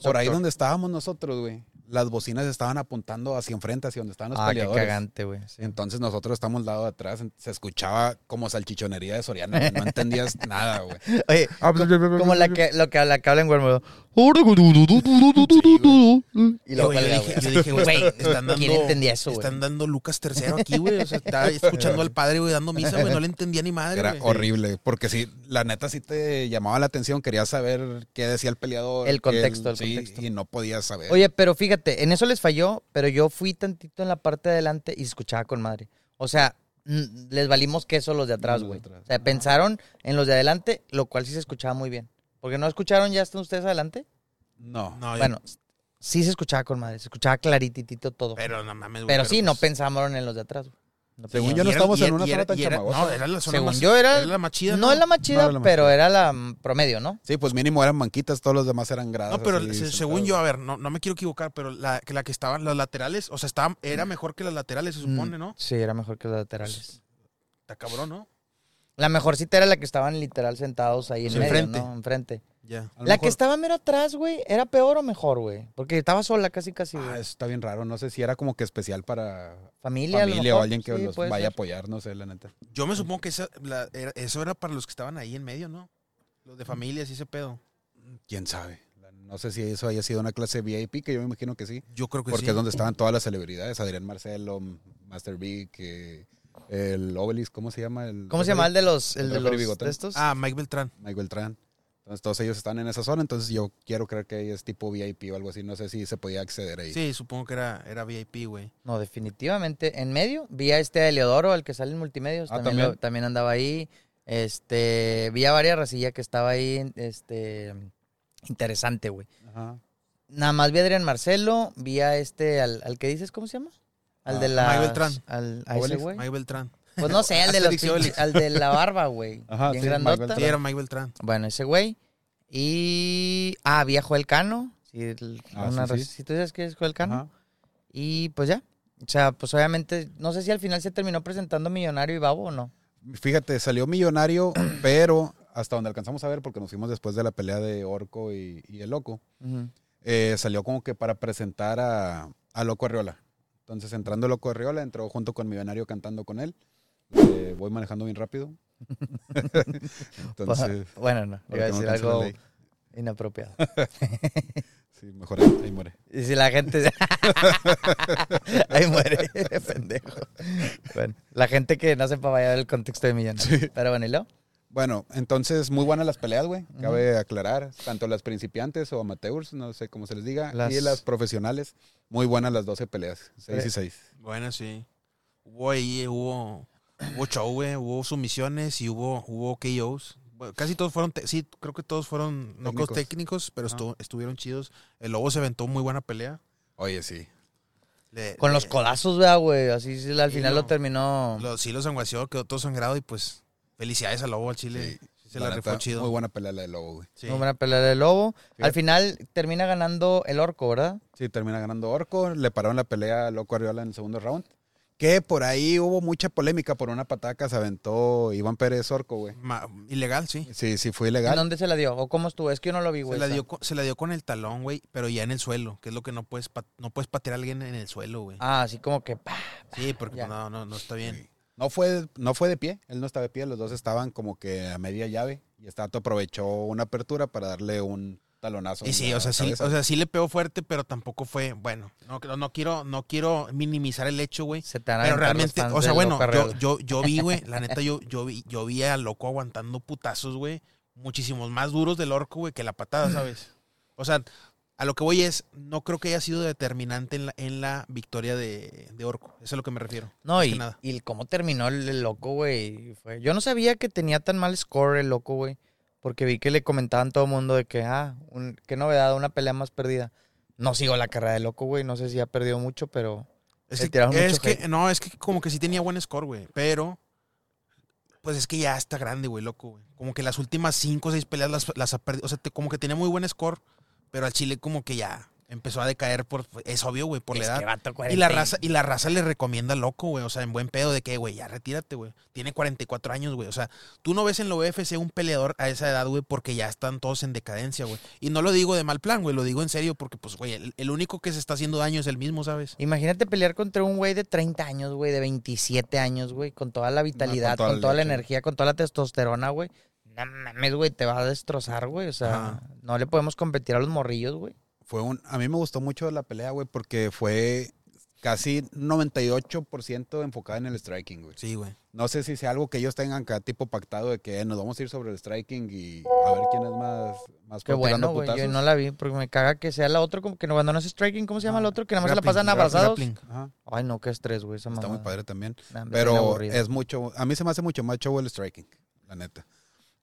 Por ahí donde estábamos nosotros, güey, las bocinas estaban apuntando hacia enfrente, hacia donde estaban los Ah, qué peleadores. cagante, güey. sí. Entonces nosotros estamos al lado de atrás, se escuchaba como salchichonería de Soriana, no entendías nada, güey. Oye, como la que, lo que, la que habla en Guerrero. Y luego güey, yo dije, güey. yo dije, güey, están dando, ¿quién entendía eso, güey? Están dando Lucas III aquí, güey. O sea, estaba escuchando al padre, güey, dando misa, güey. No le entendía ni madre, Era horrible, porque sí, la neta sí te llamaba la atención, querías saber qué decía el peleador. El qué contexto, el sí, contexto. Y no podías saber. Oye, pero fíjate, en eso les falló, pero yo fui tantito en la parte de adelante y se escuchaba con madre. O sea, les valimos queso los de atrás, güey. atrás. O sea, pensaron en los de adelante, lo cual sí se escuchaba muy bien. Porque no escucharon, ya están ustedes adelante. no. No, yo- Bueno, sí se escuchaba con madre, se escuchaba clarititito todo. Pero, pero no mames, güey. sí, no pues- pensaron en los de atrás, güey. No Según yo no era- estamos en una zona tan chamagosa. No, era la zona Según más- yo era- la más chida, No es la más chida, era la más pero era la promedio, ¿no? Sí, pues mínimo eran banquitas, todos los demás eran gradas. No, pero así, se- sentados. según yo, a ver, no, no me quiero equivocar, pero la que, la que estaban, las laterales, o sea, estaba, era mejor que las laterales, se supone, Mm, ¿no? Sí, era mejor que los laterales. Está cabrón, ¿no? La mejorcita era la que estaban literal sentados ahí en Sí, medio, enfrente. ¿no? Enfrente. La que mejor- estaba mero atrás, güey, ¿era peor o mejor, güey? Porque estaba sola casi, casi, güey. Ah, eso está bien raro. No sé si era como que especial para familia, familia o mejor, alguien que sí, los vaya a apoyar, no sé, la neta. Yo me supongo que esa, la- era- eso era para los que estaban ahí en medio, ¿no? Los de familias y ese pedo. ¿Quién sabe? No sé si eso haya sido una clase VIP, que yo me imagino que sí. Yo creo que Porque sí. es donde estaban todas las celebridades. Adrián Marcelo, Master Big, eh, el Obelisk, ¿cómo se llama? El ¿Cómo se llama el de los, el El de los bigotón. de estos? Ah, Mike Beltrán. Mike Beltrán. Entonces todos ellos están en esa zona, entonces yo quiero creer que es tipo VIP o algo así. No sé si se podía acceder ahí. Sí, supongo que era, era VIP, güey. No, definitivamente. En medio, vi a este Eleodoro, el que sale en multimedios, Ah, también, ¿también? lo- también andaba ahí. Este, vi a varias racillas que estaba ahí, este, interesante, güey. Ajá. Nada más vi a Adrián Marcelo, vi a este, al, al que dices, ¿cómo se llama? Al Ah, de la... Mike Beltrán. Al, a ese güey. Mike Beltrán. Pues no sé, al de, los pinches- al de la barba, güey. Ajá, Bien sí, Mike grandota. Beltrán. Sí, era Mike Beltrán. Bueno, ese güey. Y. Ah, había Joel Cano. Sí, el- Ah, una sí, sí. res- Si tú sabes que es Joel Cano. Ajá. Y pues ya. O sea, pues obviamente, no sé si al final se terminó presentando Millonario y Babo o no. Fíjate, salió millonario, pero hasta donde alcanzamos a ver, porque nos fuimos después de la pelea de Orco y, y el Loco, eh, salió como que para presentar a, a Loco Arriola. Entonces, entrando Loco Arriola, entró junto con Millonario cantando con él. Eh, voy manejando bien rápido. Entonces, bueno, no, iba a decir algo inapropiado. Sí, mejor ahí, ahí muere. y si la gente. Ahí muere, pendejo. Bueno, la gente que no sepa vaya a ver el contexto de Millonario. Pero bueno. Bueno, entonces muy buenas las peleas, güey. Cabe aclarar, tanto las principiantes o amateurs, no sé cómo se les diga, Las- y las profesionales, muy buenas las 12 peleas, 6 y Eh. 6. Bueno, sí. Hubo ahí, hubo, hubo show, güey. Hubo sumisiones y hubo, hubo KOs. bueno, casi todos fueron, te- sí, creo que todos fueron knockouts Técnicos. técnicos, pero estu- estuvieron chidos. El Lobo se aventó muy buena pelea. Oye, sí. Le- Con le- los codazos, vea, güey. Así sí, al Sí, final no. lo terminó. lo- sí, lo sanguació, quedó todo sangrado y pues felicidades al Lobo al Chile. Sí. Se la, rifó neta, chido. Muy buena pelea la de Lobo, güey. Sí. Muy buena pelea de lobo. Fíjate. Al final termina ganando el orco, ¿verdad? Sí, termina ganando Orco. Le pararon la pelea a Loco Arriola en el segundo round. Que por ahí hubo mucha polémica por una patada que se aventó Iván Pérez Orco, güey. Ma- ilegal, sí. Sí, sí, fue ¿En ilegal. dónde se la dio? ¿O cómo estuvo? Es que yo no lo vi, güey. Se la, dio, con- se la dio con el talón, güey, pero ya en el suelo, que es lo que no puedes, pa- no puedes patear a alguien en el suelo, güey. Ah, así como que. pa. sí, porque ya. no, no, no está bien. Sí. No fue, no fue de pie, él no estaba de pie, los dos estaban como que a media llave y Estato aprovechó una apertura para darle un talonazo. Y sí, o sea, sí, o sea, sí le pegó fuerte, pero tampoco fue, bueno, no, no, no quiero, no quiero minimizar el hecho, güey. Se te van a Pero realmente, o sea, bueno, yo, yo, yo vi, güey, la neta, yo, yo vi, yo vi al loco aguantando putazos, güey, muchísimos más duros del orco, güey, que la patada, ¿sabes? O sea, a lo que voy es, no creo que haya sido determinante en la, en la victoria de, de orco. Eso es a lo que me refiero. No, y, nada. y cómo terminó el, el loco, güey. Yo no sabía que tenía tan mal score el loco, güey. Porque vi que le comentaban todo el mundo de que, ah, un- qué novedad, una pelea más perdida. No sigo la carrera de loco, güey. No sé si ha perdido mucho, pero. Es, que, es que- hate. no, es que como que sí tenía buen score, güey. Pero, pues es que ya está grande, güey, loco, güey. Como que las últimas cinco o seis peleas las, las ha perdido. O sea, te- como que tenía muy buen score, pero al Chile como que ya empezó a decaer por... Es obvio, güey, por la edad. vato, Y la 40 raza, y la raza le recomienda loco, güey. O sea, en buen pedo de que, güey, ya retírate, güey. Tiene 44 años, güey. O sea, tú no ves en la UFC un peleador a esa edad, güey, porque ya están todos en decadencia, güey. Y no lo digo de mal plan, güey. Lo digo en serio porque, pues, güey, el, el único que se está haciendo daño es el mismo, ¿sabes? Imagínate pelear contra un güey de 30 años, güey, de 27 años, güey, con toda la vitalidad, toda con la toda la energía, con toda la testosterona, güey. No mames, güey, te va a destrozar, güey. O sea, Ajá. no le podemos competir a los morrillos, güey. Fue un, a mí me gustó mucho la pelea, güey, porque fue casi 98% enfocada en el striking, güey. Sí, güey. No sé si sea algo que ellos tengan cada tipo pactado de que eh, nos vamos a ir sobre el striking y a ver quién es más, más Qué bueno, güey. Yo no la vi porque me caga que sea la otra, como que no, cuando no es striking, ¿cómo se llama Ah, el otro? Que nada más se la pasan abrazados. Ay, no, qué estrés, güey. Esa está muy padre también. Nah, Pero es mucho, a mí se me hace mucho más show el striking, la neta.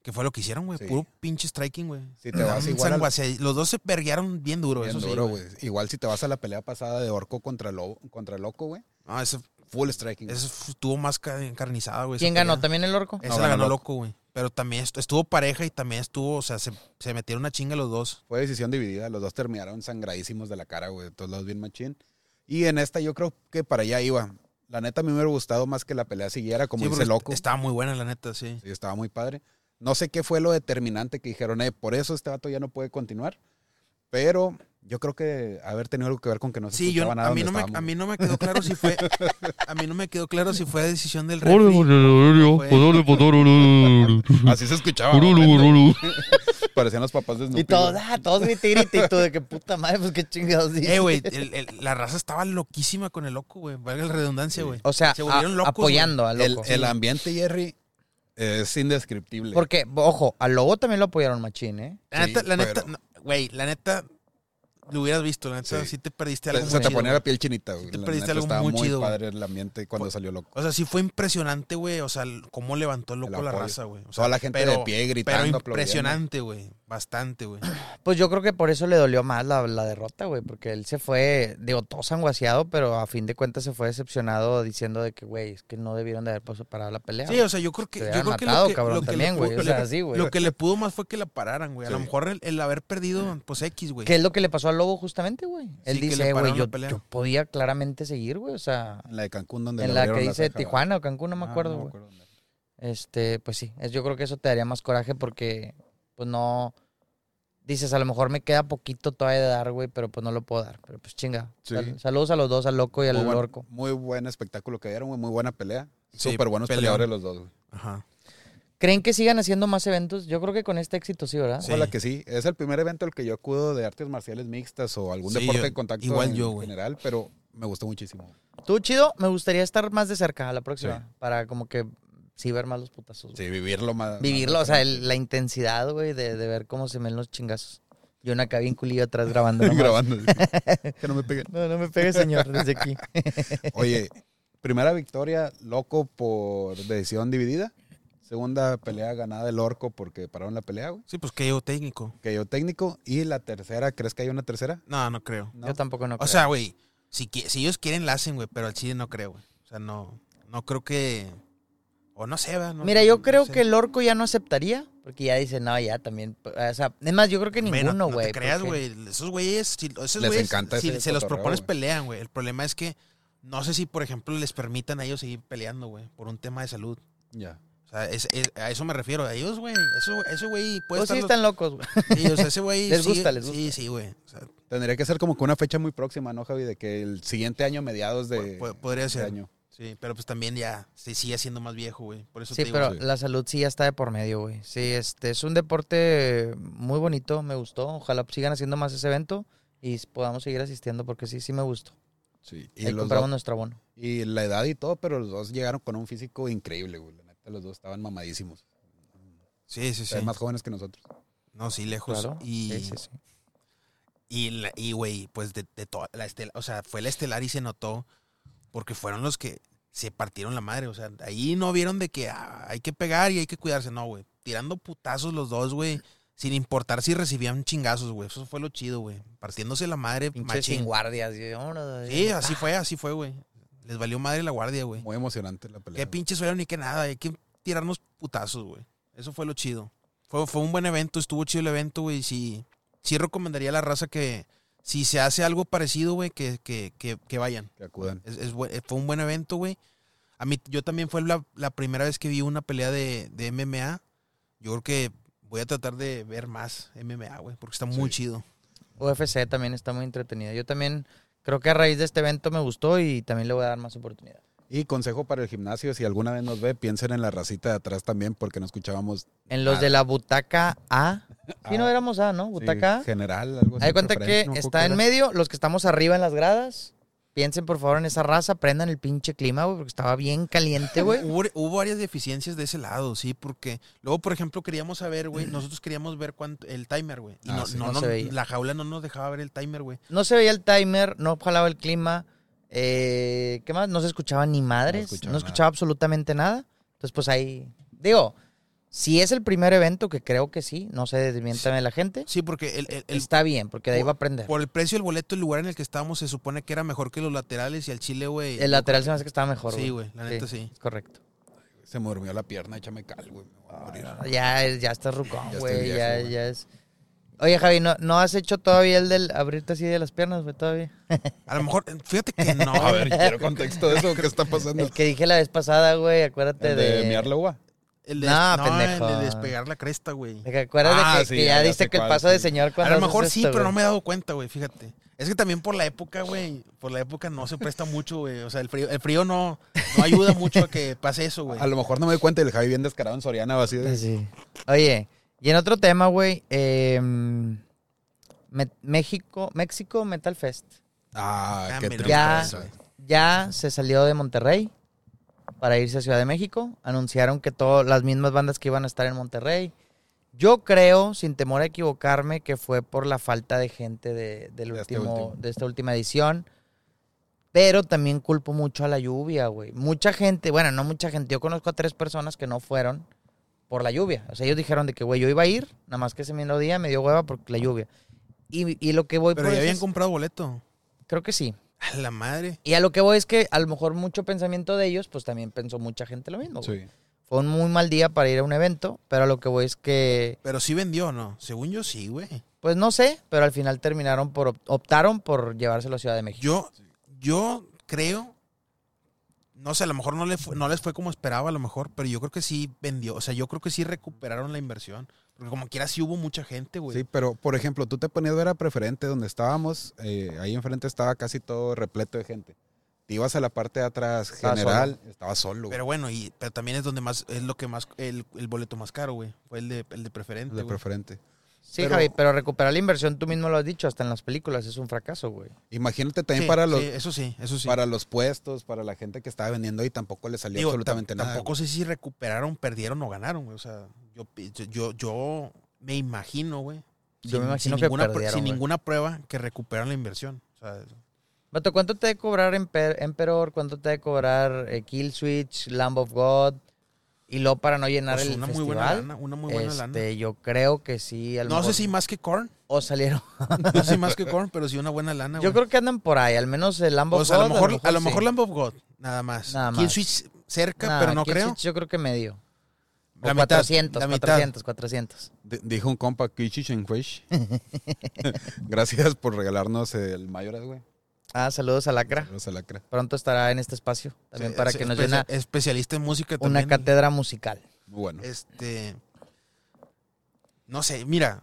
Que fue lo que hicieron, güey. Sí. Puro pinche striking, güey. Si te vas igual al- Los dos se verguearon bien duro, Bien eso sí, duro, güey. Igual si te vas a la pelea pasada de Orco contra, Lobo, contra Loco, güey. No, ese, Full striking. ese estuvo más ca- encarnizado, güey. ¿Quién ganó? pelea. ¿También el orco? Esa No, la ganó ganó Loco. güey. Pero también estu- estuvo pareja y también estuvo, o sea, se, se metieron una chinga los dos. Fue decisión dividida. Los dos terminaron sangradísimos de la cara, güey. Todos los bien machín. Y en esta yo creo que para allá iba. La neta a mí me hubiera gustado más que la pelea siguiera como Sí, dice Loco. Estaba muy buena, la neta, sí. Sí, estaba muy padre. No sé qué fue lo determinante que dijeron, eh, por eso este vato ya no puede continuar. Pero yo creo que haber tenido algo que ver con que no se Sí, yo, escuchaba nada a, mí no me, a mí no me quedó claro si fue a mí no me quedó claro si fue decisión del órale, órale, órale. Así se escuchaba. Parecían los papás de Snoopy. Y todos, ah, todos grite y tú de que puta madre, pues qué chingados dices. Eh, güey, la raza estaba loquísima con el loco, güey. Valga la redundancia, güey. O sea, Se volvieron a- locos, apoyando al El, loco. el ambiente, Jerry, es indescriptible. Porque, ojo, al lobo también lo apoyaron machín, ¿eh? La Sí, neta, la neta, no, güey, la neta, lo hubieras visto, la neta, sí, Sí. te perdiste se, algo se muy te chido, ponía güey. la piel chinita, güey. Te La perdiste neta, algo estaba muy muy chido, padre el ambiente cuando salió loco. O sea, sí fue impresionante, güey. O sea, cómo levantó el loco El la raza, güey. O sea, Toda la gente de pie gritando, Pero impresionante, güey. Bastante, güey. Pues yo creo que por eso le dolió más la, la derrota, güey, porque él se fue, digo, todo sanguaseado, pero a fin de cuentas se fue decepcionado diciendo de que, güey, es que no debieron de haber parado la pelea. Sí, güey. o sea, yo creo que. Te Yo creo que lo que, cabrón, lo que también, le güey, pudo- o sea, le- así, güey. Lo que le pudo más fue que la pararan, güey. A lo mejor el, el haber perdido, pues X, güey. ¿Qué es lo que le pasó al lobo justamente, güey? Él Sí, dice, güey, yo, podía claramente seguir, güey, o sea, En la de Cancún, donde en le la que dice ceja. Tijuana o Cancún, no me Ah, acuerdo, güey. Este, pues sí, es, yo creo que eso te daría más coraje porque, pues no, dices, a lo mejor me queda poquito todavía de dar, güey, pero pues no lo puedo dar. Pero pues chinga. Sí. Sal- saludos a los dos, al loco y al Muy buen, orco. muy buen espectáculo que dieron, güey. Muy buena pelea. Sí, Súper buenos peleón. peleadores los dos, güey. Ajá. ¿Creen que sigan haciendo más eventos? Yo creo que con este éxito sí, ¿verdad? Sí. Ojalá que sí. Es el primer evento al que yo acudo de artes marciales mixtas o algún Sí, deporte yo- de contacto igual en yo, güey. general, pero me gustó muchísimo. Tú, chido, me gustaría estar más de cerca a la próxima. Sí. Para como que sí ver más los putazos. Sí, vivirlo más. Vivirlo, más o sea, el- la intensidad, güey, de, de ver cómo se ven los chingazos. Yo acá bien culillo atrás grabando. grabando. que no me peguen. No, no me pegue, señor, desde aquí. Oye, primera victoria, loco por decisión dividida. Segunda pelea ganada del Orco porque pararon la pelea, güey. Sí, pues que yo técnico. Que yo técnico. Y la tercera, ¿crees que hay una tercera? No, no creo. No. Yo tampoco no O creo. sea, güey, si, ellos quieren la hacen, güey, pero al chile no creo, güey. O sea, no, no creo que... O no sé. No- Mira, yo no creo sé. que el orco ya no aceptaría, porque ya dice, no, ya también. O sea, es más, yo creo que Güey, ninguno, no, no güey. te creas, porque- güey. Esos güeyes, si, esos Les güeyes, encanta si se los propones güey. pelean, güey. El problema es que no sé si, por ejemplo, les permitan a ellos seguir peleando, güey, por un tema de salud. Ya. O sea, es- es- a eso me refiero. A ellos, güey. Eso, ese güey puede Pues sí estar... están locos, güey. Sí, o sea, ese güey Les sigue- gusta, les Sí, gusta. sí, güey. O sea, Tendría que ser como que una fecha muy próxima, ¿no, Javi? De que el siguiente año, mediados de, po- podría de ser. año. Sí, pero pues también ya se sigue siendo más viejo, güey. Por eso Sí, te digo. pero sí. la salud sí ya está de por medio, güey. Sí, este es un deporte muy bonito, me gustó. Ojalá sigan haciendo más ese evento y podamos seguir asistiendo porque sí, sí me gustó. Sí. Y los compramos dos- nuestro abono. y la edad y todo, pero los dos llegaron con un físico increíble, güey. Los dos estaban mamadísimos. Sí, sí, O sí. sea, más jóvenes que nosotros. No, sí, lejos. Claro. Y, Sí, sí, sí. y, la- y, güey, pues de, de toda la estelar, o sea, fue la estelar y se notó porque fueron los que se partieron la madre. O sea, ahí no vieron de que ah, hay que pegar y hay que cuidarse. No, güey. Tirando putazos los dos, güey. Sin importar si recibían chingazos, güey. Eso fue lo chido, güey. Partiéndose la madre, machín. sin guardias. Sí, así fue, así fue, güey. Les valió madre la guardia, güey. Muy emocionante la pelea. Qué pinches fueron ni qué nada. Hay que tirarnos putazos, güey. Eso fue lo chido. Fue, fue un buen evento, estuvo chido el evento, güey. Sí, sí recomendaría a la raza que si se hace algo parecido, güey, que, que, que, que vayan. Que acudan. Es, es buen- fue un buen evento, güey. A mí, yo también fue la, la primera vez que vi una pelea de, de MMA. Yo creo que voy a tratar de ver más MMA, güey, porque está muy Sí. chido. UFC también está muy entretenida. Yo también creo que a raíz de este evento me gustó y también le voy a dar más oportunidad. Y consejo para el gimnasio, si alguna vez nos ve, piensen en la racita de atrás también, porque no escuchábamos. En los Ah. de la butaca A. Sí, no Ah, éramos A, ¿no? sí, Butaca A. general, algo así. Hay cuenta que no está en medio, los que estamos arriba en las gradas. Piensen por favor en esa raza, prendan el pinche clima, güey, porque estaba bien caliente, güey. Hubo, hubo varias deficiencias de ese lado, sí, porque luego, por ejemplo, queríamos saber, güey, nosotros queríamos ver cuánto, el timer, güey. Y Ah, no, sí. no, No no, se veía. la jaula no nos dejaba ver el timer, güey. No se veía el timer, no jalaba el clima. eh, ¿Qué más? No se escuchaba ni madres, no escuchaba escuchaba, absolutamente nada. Entonces, pues ahí, digo, si es el primer evento, que creo que sí, no sé, desmiéntame la gente, Sí, porque el, el- el- está bien, porque de ahí va a aprender. por el precio del boleto, el lugar en el que estábamos se supone que era mejor que los laterales y al Chile, güey. El lateral se me hace que estaba mejor, Sí, güey, la neta sí. es correcto. Se me durmió la pierna, échame cal, güey. me voy a morir. Ya, ya estás rucón, Ya güey, ya, güey. ya es... Oye, Javi, ¿no, ¿no has hecho todavía el del abrirte así de las piernas, güey, todavía? A lo mejor, fíjate que no. A ver, quiero contexto de eso, ¿qué está pasando? El que dije la vez pasada, güey, acuérdate ¿El de... de miar la uva? El de, No, no, pendejo. el de despegar la cresta, güey. de que acuérdate Ah, que, sí, que ya- ya, que el paso de señor A cuando lo mejor haces sí, esto, pero no me he dado cuenta, güey, fíjate. Es que también por la época, güey, por la época no se presta mucho, güey. O sea, el frío, el frío no, no ayuda mucho a que pase eso, güey. A lo mejor no me doy cuenta y el Javi bien descarado en Soriana va así de... Sí, sí. Oye, y en otro tema, güey, eh, Me- México, México Metal Fest. Ah, Ah, qué mira, Ya, ya se salió de Monterrey para irse a Ciudad de México. Anunciaron que todas las mismas bandas que iban a estar en Monterrey. Yo creo, sin temor a equivocarme, que fue por la falta de gente de, del De este último, de esta última edición. Pero también culpo mucho a la lluvia, güey. Mucha gente, bueno, no mucha gente. Yo conozco a tres personas que no fueron por la lluvia. O sea, ellos dijeron de que, güey, yo iba a ir, nada más que ese mismo día me dio hueva por la lluvia. Y, y lo que voy Pero por ya habían es- comprado boleto. Creo que sí. A la madre. Y a lo que voy es que a lo mejor mucho pensamiento de ellos, pues también pensó mucha gente lo mismo. güey. Sí. Fue un muy mal día para ir a un evento, pero a lo que voy es que, Pero sí vendió, ¿no? Según yo sí, güey. pues no sé, pero al final terminaron por, op- optaron por llevárselo a Ciudad de México. Yo, yo creo, no sé, a lo mejor no, le fue- no les fue como esperaba, a lo mejor, pero yo creo que sí vendió. O sea, yo creo que sí recuperaron la inversión. Porque como quiera sí hubo mucha gente, güey. Sí, pero por ejemplo, tú te ponías a ver a preferente donde estábamos, eh, ahí enfrente estaba casi todo repleto de gente. Te ibas a la parte de atrás Estaba general, estaba solo. güey. Pero bueno, y pero también es donde más, es lo que más, el, el boleto más caro, güey. Fue el de, el de preferente. de güey. preferente. Sí, pero- Javi, pero recuperar la inversión, tú mismo lo has dicho, hasta en las películas es un fracaso, güey. Imagínate también Sí, para los sí, eso sí, eso sí. para los puestos, para la gente que estaba vendiendo ahí tampoco le salió Digo, absolutamente tam- nada. Tampoco sé si recuperaron, perdieron o ganaron, güey. O sea, yo, yo, yo me imagino, güey. Yo me sin- imagino sin que ninguna, perdieron, Sin güey. ninguna prueba que recuperaron la inversión. O sea, Vato, ¿cuánto te debe cobrar Emper- Emperor? ¿Cuánto te debe cobrar eh, Kill Switch, Lamb of God? Y luego para no llenar Pues el una muy festival, buena lana, una muy buena lana. este, yo creo que sí. a lo No sé mejor- si más que Korn, O salieron. no sé si más que Korn, pero sí una buena lana, Yo güey. creo que andan por ahí, al menos el Lambo O sea, a lo mejor, a lo sí. mejor Lamb of God, nada más. Nada más. Switch cerca, Nah, pero no creo. Switch Yo creo que medio. O La mitad, 400, la mitad. 400, 400. D- Dijo un compa, Kichichen Fish. Gracias por regalarnos el Mayoras, güey. Ah, saludos a Lacra. Saludos a Lacra. Pronto estará en este espacio también Sí, para que nos especia- llena especialista en música una también. cátedra musical. Bueno. Este. No sé, mira.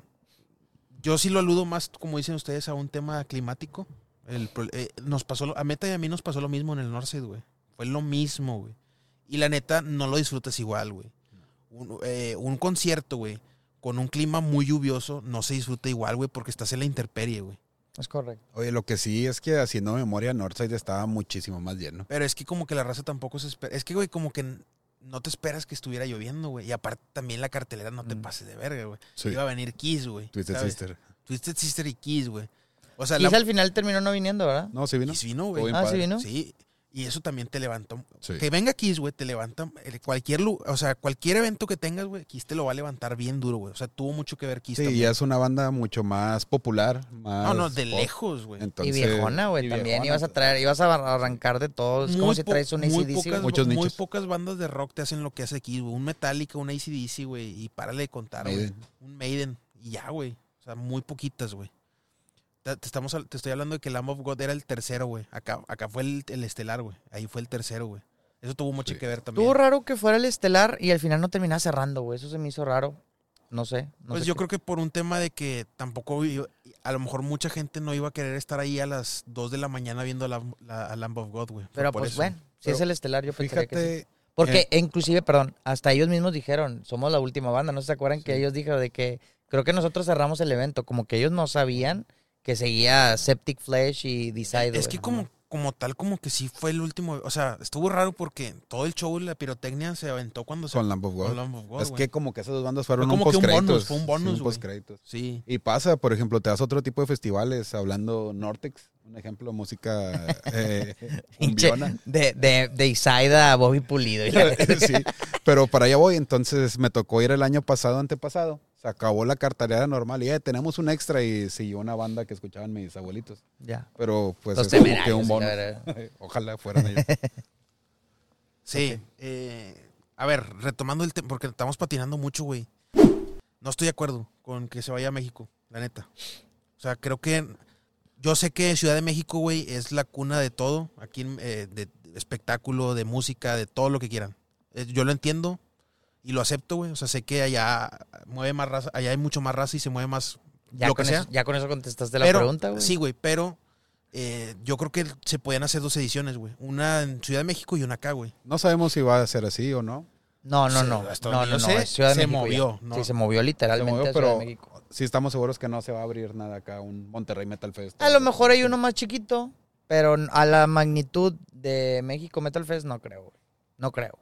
Yo sí lo aludo más, como dicen ustedes, a un tema climático. El eh, nos pasó, lo- a Meta y a mí nos pasó lo mismo en el Northside, güey. Fue lo mismo, güey. Y la neta, no lo disfrutas igual, güey. Un, eh, un concierto, güey, con un clima muy lluvioso, no se disfruta igual, güey, porque estás en la intemperie, güey. Es correcto. Oye, lo que sí es que haciendo memoria, Northside estaba muchísimo más lleno. Pero es que como que la raza tampoco se espera. Es que, güey, como que no te esperas que estuviera lloviendo, güey. Y aparte también la cartelera no te Mm. pases de verga, güey. Sí. Iba a venir Kiss, güey. Twisted ¿sabes? Sister. Twisted Sister y Kiss, güey. O sea, Quizá la... al final terminó no viniendo, ¿verdad? No, sí vino. Kiss vino, güey. Ah, sí vino. Sí. Y eso también te levanta. Sí. Que venga Kiss, güey, te levanta. Cualquier, lu- o sea, cualquier evento que tengas, güey, Kiss te lo va a levantar bien duro, güey. O sea, tuvo mucho que ver Kiss Sí, también. ya es una banda mucho más popular. Más No, no, de pop. lejos, güey. Entonces, y viejona, güey, y también. viejona, ibas a traer, ibas a arrancar de todo. Es como Muy si traes un muy ACDC. pocas. Muchos muy nichos. pocas bandas de rock te hacen lo que hace Kiss, güey. Un Metallica, un ACDC, güey. Y párale de contar, güey. Un Maiden. Y ya, güey. O sea, muy poquitas, güey. Te, estamos, te estoy hablando de que Lamb of God era el tercero, güey. Acá, acá fue el, el estelar, güey. Ahí fue el tercero, güey. Eso tuvo mucho Sí. que ver también. Estuvo raro que fuera el estelar y al final no terminaba cerrando, güey. Eso se me hizo raro. No sé. no pues sé yo qué- creo que por un tema de que tampoco a lo mejor mucha gente no iba a querer estar ahí a las 2 de la mañana viendo la, la- a Lamb of God, güey. Pero por pues eso. bueno, si Pero es el estelar, yo pensaría que sí. Fíjate, Porque inclusive, perdón, hasta ellos mismos dijeron, somos la última banda, ¿no se acuerdan que ellos dijeron de que creo que nosotros cerramos el evento, como que ellos no sabían que seguía Septic Flesh y Decide. Es que como, como tal, como que sí fue el último. O sea, estuvo raro porque todo el show y la pirotecnia se aventó cuando se con Lamb of God. con Lamb of God, es que como que esas dos bandas fueron Fue un como que un bonus, fue un bonus, Sí, un postcréditos. Sí. Y pasa, por ejemplo, te das otro tipo de festivales, hablando Nortex, un ejemplo, música eh, de, de, de Isaida a Bobby Pulido. sí, pero para allá voy, entonces me tocó ir el año pasado, antepasado. Se acabó la cartelera normal y eh, tenemos un extra y siguió una banda que escuchaban mis abuelitos. ya. Pero pues Los es como que un bono. verdad. Ojalá fueran ellos. Sí. eh, a ver, retomando el tema, porque estamos patinando mucho, güey. No estoy de acuerdo con que se vaya a México, la neta. O sea, creo que. Yo sé que Ciudad de México, güey, es la cuna de todo. Aquí, eh, de, de espectáculo, de música, de todo lo que quieran. Eh, yo lo entiendo y lo acepto, güey. O sea, sé que allá mueve más raza, allá hay mucho más raza y se mueve más Ya, lo con que eso, ya con eso contestaste la Pero- pregunta, güey. Sí, güey, pero eh, yo creo que se podían hacer dos ediciones, güey. Una en Ciudad de México y una acá, güey. No sabemos si va a ser así o no. No, no, Sí, no. hasta No, no, no. sé, es Ciudad de se México movió, ¿no? Sí, se movió literalmente Se movió, a Ciudad de pero México. sí estamos seguros que no se va a abrir nada acá, un Monterrey Metal Fest. A lo mejor hay uno más chiquito, pero a la magnitud de México Metal Fest no creo, güey. No creo.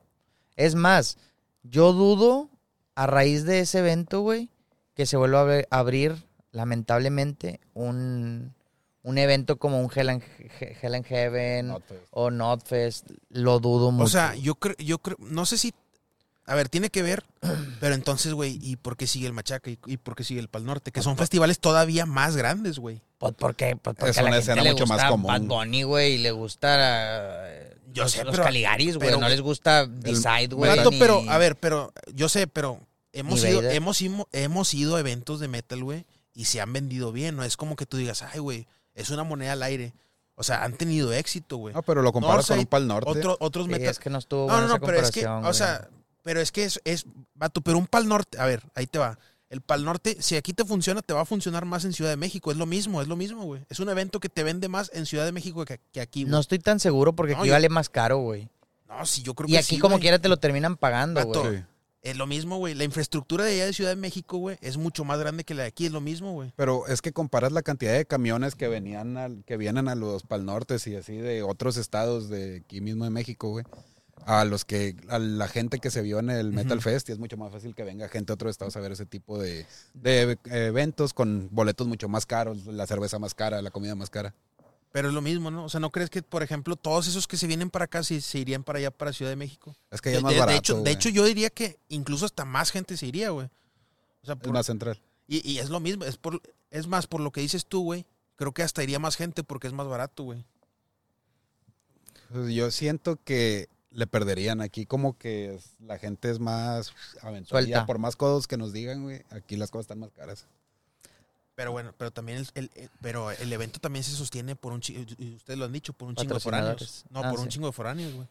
Es más, yo dudo a raíz de ese evento, güey, que se vuelva a abrir- lamentablemente, un, un evento como un Hell and, He- Hell and Heaven Notfest. o Notfest. Lo dudo mucho. O sea, yo creo, yo creo, no sé si, a ver, tiene que ver, pero entonces, güey, ¿y por qué sigue el Machaca y, y por qué sigue el Pal Norte? Que son festivales todavía más grandes, güey. Pues porque, pues porque Es a la una gente escena le mucho más gusta común. Bad Bunny, güey, y le gusta eh, Yo los, sé, los pero- Caligaris, güey. No les gusta Decide, güey. Pero, a ver, pero, yo sé, pero hemos ido, hemos, hemos ido a eventos de metal, güey, y se han vendido bien. No es como que tú digas, ay, güey, es una moneda al aire. O sea, han tenido éxito, güey. No, pero lo comparas con Northside, un Pal Norte. Otro- otros Sí, metal. es que no estuvo No, buena no, no, esa pero es que, o sea, pero es que es, es, vato, pero un Pal Norte, a ver, ahí te va. El Pal Norte, si aquí te funciona, te va a funcionar más en Ciudad de México. Es lo mismo, es lo mismo, güey. Es un evento que te vende más en Ciudad de México que, que aquí, güey. No estoy tan seguro porque No, aquí yo- vale más caro, güey. No, sí, yo creo Y que aquí sí, como güey. quiera te lo terminan pagando, Vato, güey. Sí. Es lo mismo, güey. La infraestructura de allá de Ciudad de México, güey, es mucho más grande que la de aquí. Es lo mismo, güey. Pero es que comparas la cantidad de camiones que venían al, que vienen a los Pal Nortes y así de otros estados de aquí mismo de México, güey. A los que, a la gente que se vio en el Metal Fest, y es mucho más fácil que venga gente de otros estados a ver ese tipo de, de eventos con boletos mucho más caros, la cerveza más cara, la comida más cara. Pero es lo mismo, ¿no? O sea, ¿no crees que, por ejemplo, todos esos que se vienen para acá se, se irían para allá, para Ciudad de México? Es que ya es más de- de barato. hecho, de hecho, yo diría que incluso hasta más gente se iría, güey. O sea, es por- más central. y, y es lo mismo, es, por, es más, por lo que dices tú, güey, creo que hasta iría más gente porque es más barato, güey. Pues yo siento que le perderían aquí como que es- la gente es más aventurera. Por más codos que nos digan, güey, aquí las cosas están más caras. Pero bueno, pero también el, el- el- pero el evento también se sostiene por un chingo, y ustedes lo han dicho, por un chingo de foráneos. No, Ah, por un chingo de foráneos, güey.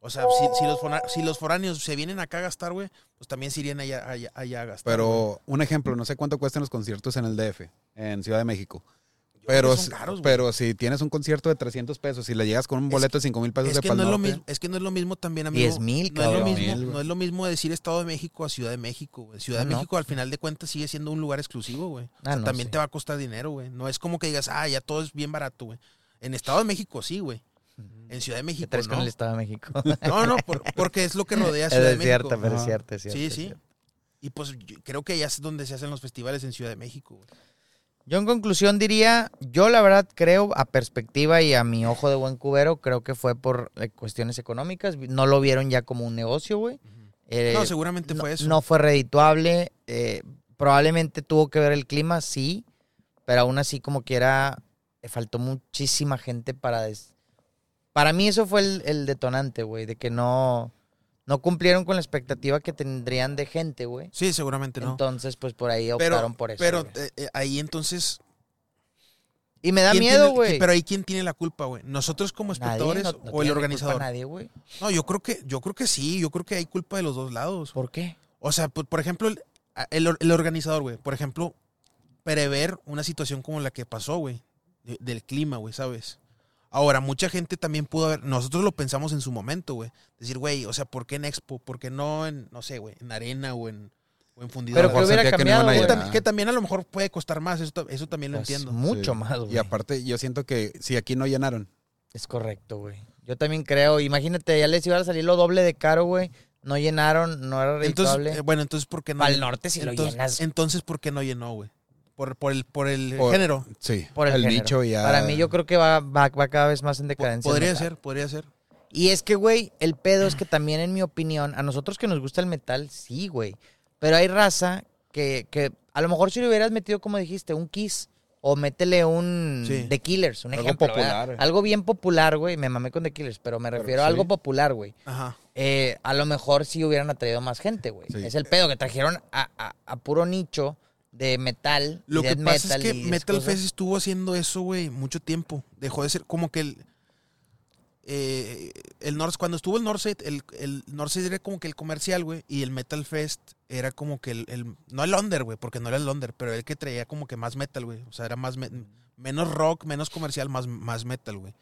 O sea, si, si los, fona- si los foráneos se vienen acá a gastar, güey, pues también se irían allá, allá, allá a gastar. güey. Pero un ejemplo, no sé cuánto cuestan los conciertos en el DF, en Ciudad de México. Pero, caros, pero si tienes un concierto de 300 pesos y le llegas con un Es boleto de 5 mil pesos es de que, Pal no es, lo mismo, es que no es lo mismo también, amigo. 10 mil, no es, lo mismo, no es lo mismo decir Estado de México a Ciudad de México, güey. Ciudad de no. México, al final de cuentas, sigue siendo un lugar exclusivo, güey. O Ah, sea, no, también sí. te va a costar dinero, güey. No es como que digas, ah, ya todo es bien barato, güey. En Estado de México sí, güey. En Ciudad de ¿Qué México traes con no. el Estado de México? No, no, por- porque es lo que rodea a Ciudad de México. pero es cierto, es cierto. Sí, sí. cierto. Y pues yo creo que ya es donde se hacen los festivales en Ciudad de México, güey. Yo en conclusión diría, yo la verdad creo, a perspectiva y a mi ojo de buen cubero, creo que fue por eh, cuestiones económicas. No lo vieron ya como un negocio, güey. Eh, No, seguramente no, fue eso. no fue redituable. eh, probablemente tuvo que ver el clima, sí. Pero aún así, como quiera, le faltó muchísima gente para... des- Para mí eso fue el, el detonante, güey, de que no, no cumplieron con la expectativa que tendrían de gente, güey. Sí, seguramente no. Entonces, pues por ahí optaron pero por eso. pero eh, eh, ahí entonces... y me da ¿quién miedo, güey. Pero ahí quién tiene la culpa, güey. ¿Nosotros como Nadie, espectadores no- no o el ni culpa organizador? nadie, güey. No, yo creo que yo creo que sí, yo creo que hay culpa de los dos lados. ¿Por qué? O sea, por, por ejemplo, el, el or- el organizador, güey, por ejemplo, prever una situación como la que pasó, güey, de- del clima, güey, ¿sabes? Ahora, mucha gente también pudo haber, nosotros lo pensamos en su momento, güey, decir, güey, o sea, ¿por qué en Expo? ¿Por qué no en, no sé, güey, en arena o en, o en fundidora? Pero que hubiera sentía que no cambiado, que, tam- que también a lo mejor puede costar más, eso, eso también lo Pues, entiendo. Mucho Sí. más, güey. Y aparte, yo siento que si aquí no llenaron, Es correcto, güey. Yo también creo. Imagínate, ya les iba a salir lo doble de caro, güey. No llenaron, no era Entonces, redituable. eh, bueno, entonces, ¿por qué no? Al norte si lo entonces, llenas. Entonces, ¿por qué no llenó, güey? Por, por el, por el Por- género. sí, por el, género. nicho ya. Para mí yo creo que va, va, va cada vez más en decadencia. el Podría metal. ser, podría ser. Y es que, güey, el pedo es que también, en mi opinión, a nosotros que nos gusta el metal, sí, güey. Pero hay raza que, que a lo mejor si le hubieras metido, como dijiste, un Kiss o métele un Sí. The Killers, un Algo ejemplo. popular. ¿verdad? Algo bien popular, güey. Me mamé con The Killers, pero me Pero refiero a sí. algo popular, güey. Ajá. Eh, a lo mejor sí hubieran atraído más gente, güey. Sí. Es el pedo que trajeron a, a- a puro nicho de metal. Lo que pasa es que Metal. Fest estuvo haciendo eso, güey, mucho tiempo. Dejó de ser como que el. eh, el North, cuando estuvo el Northside, el, el Northside era como que el comercial, güey, y el Metal Fest era como que el. el- no el under, güey, porque no era el under, pero el que traía como que más metal, güey. O sea, era más. me- menos rock, menos comercial, más, más metal, güey.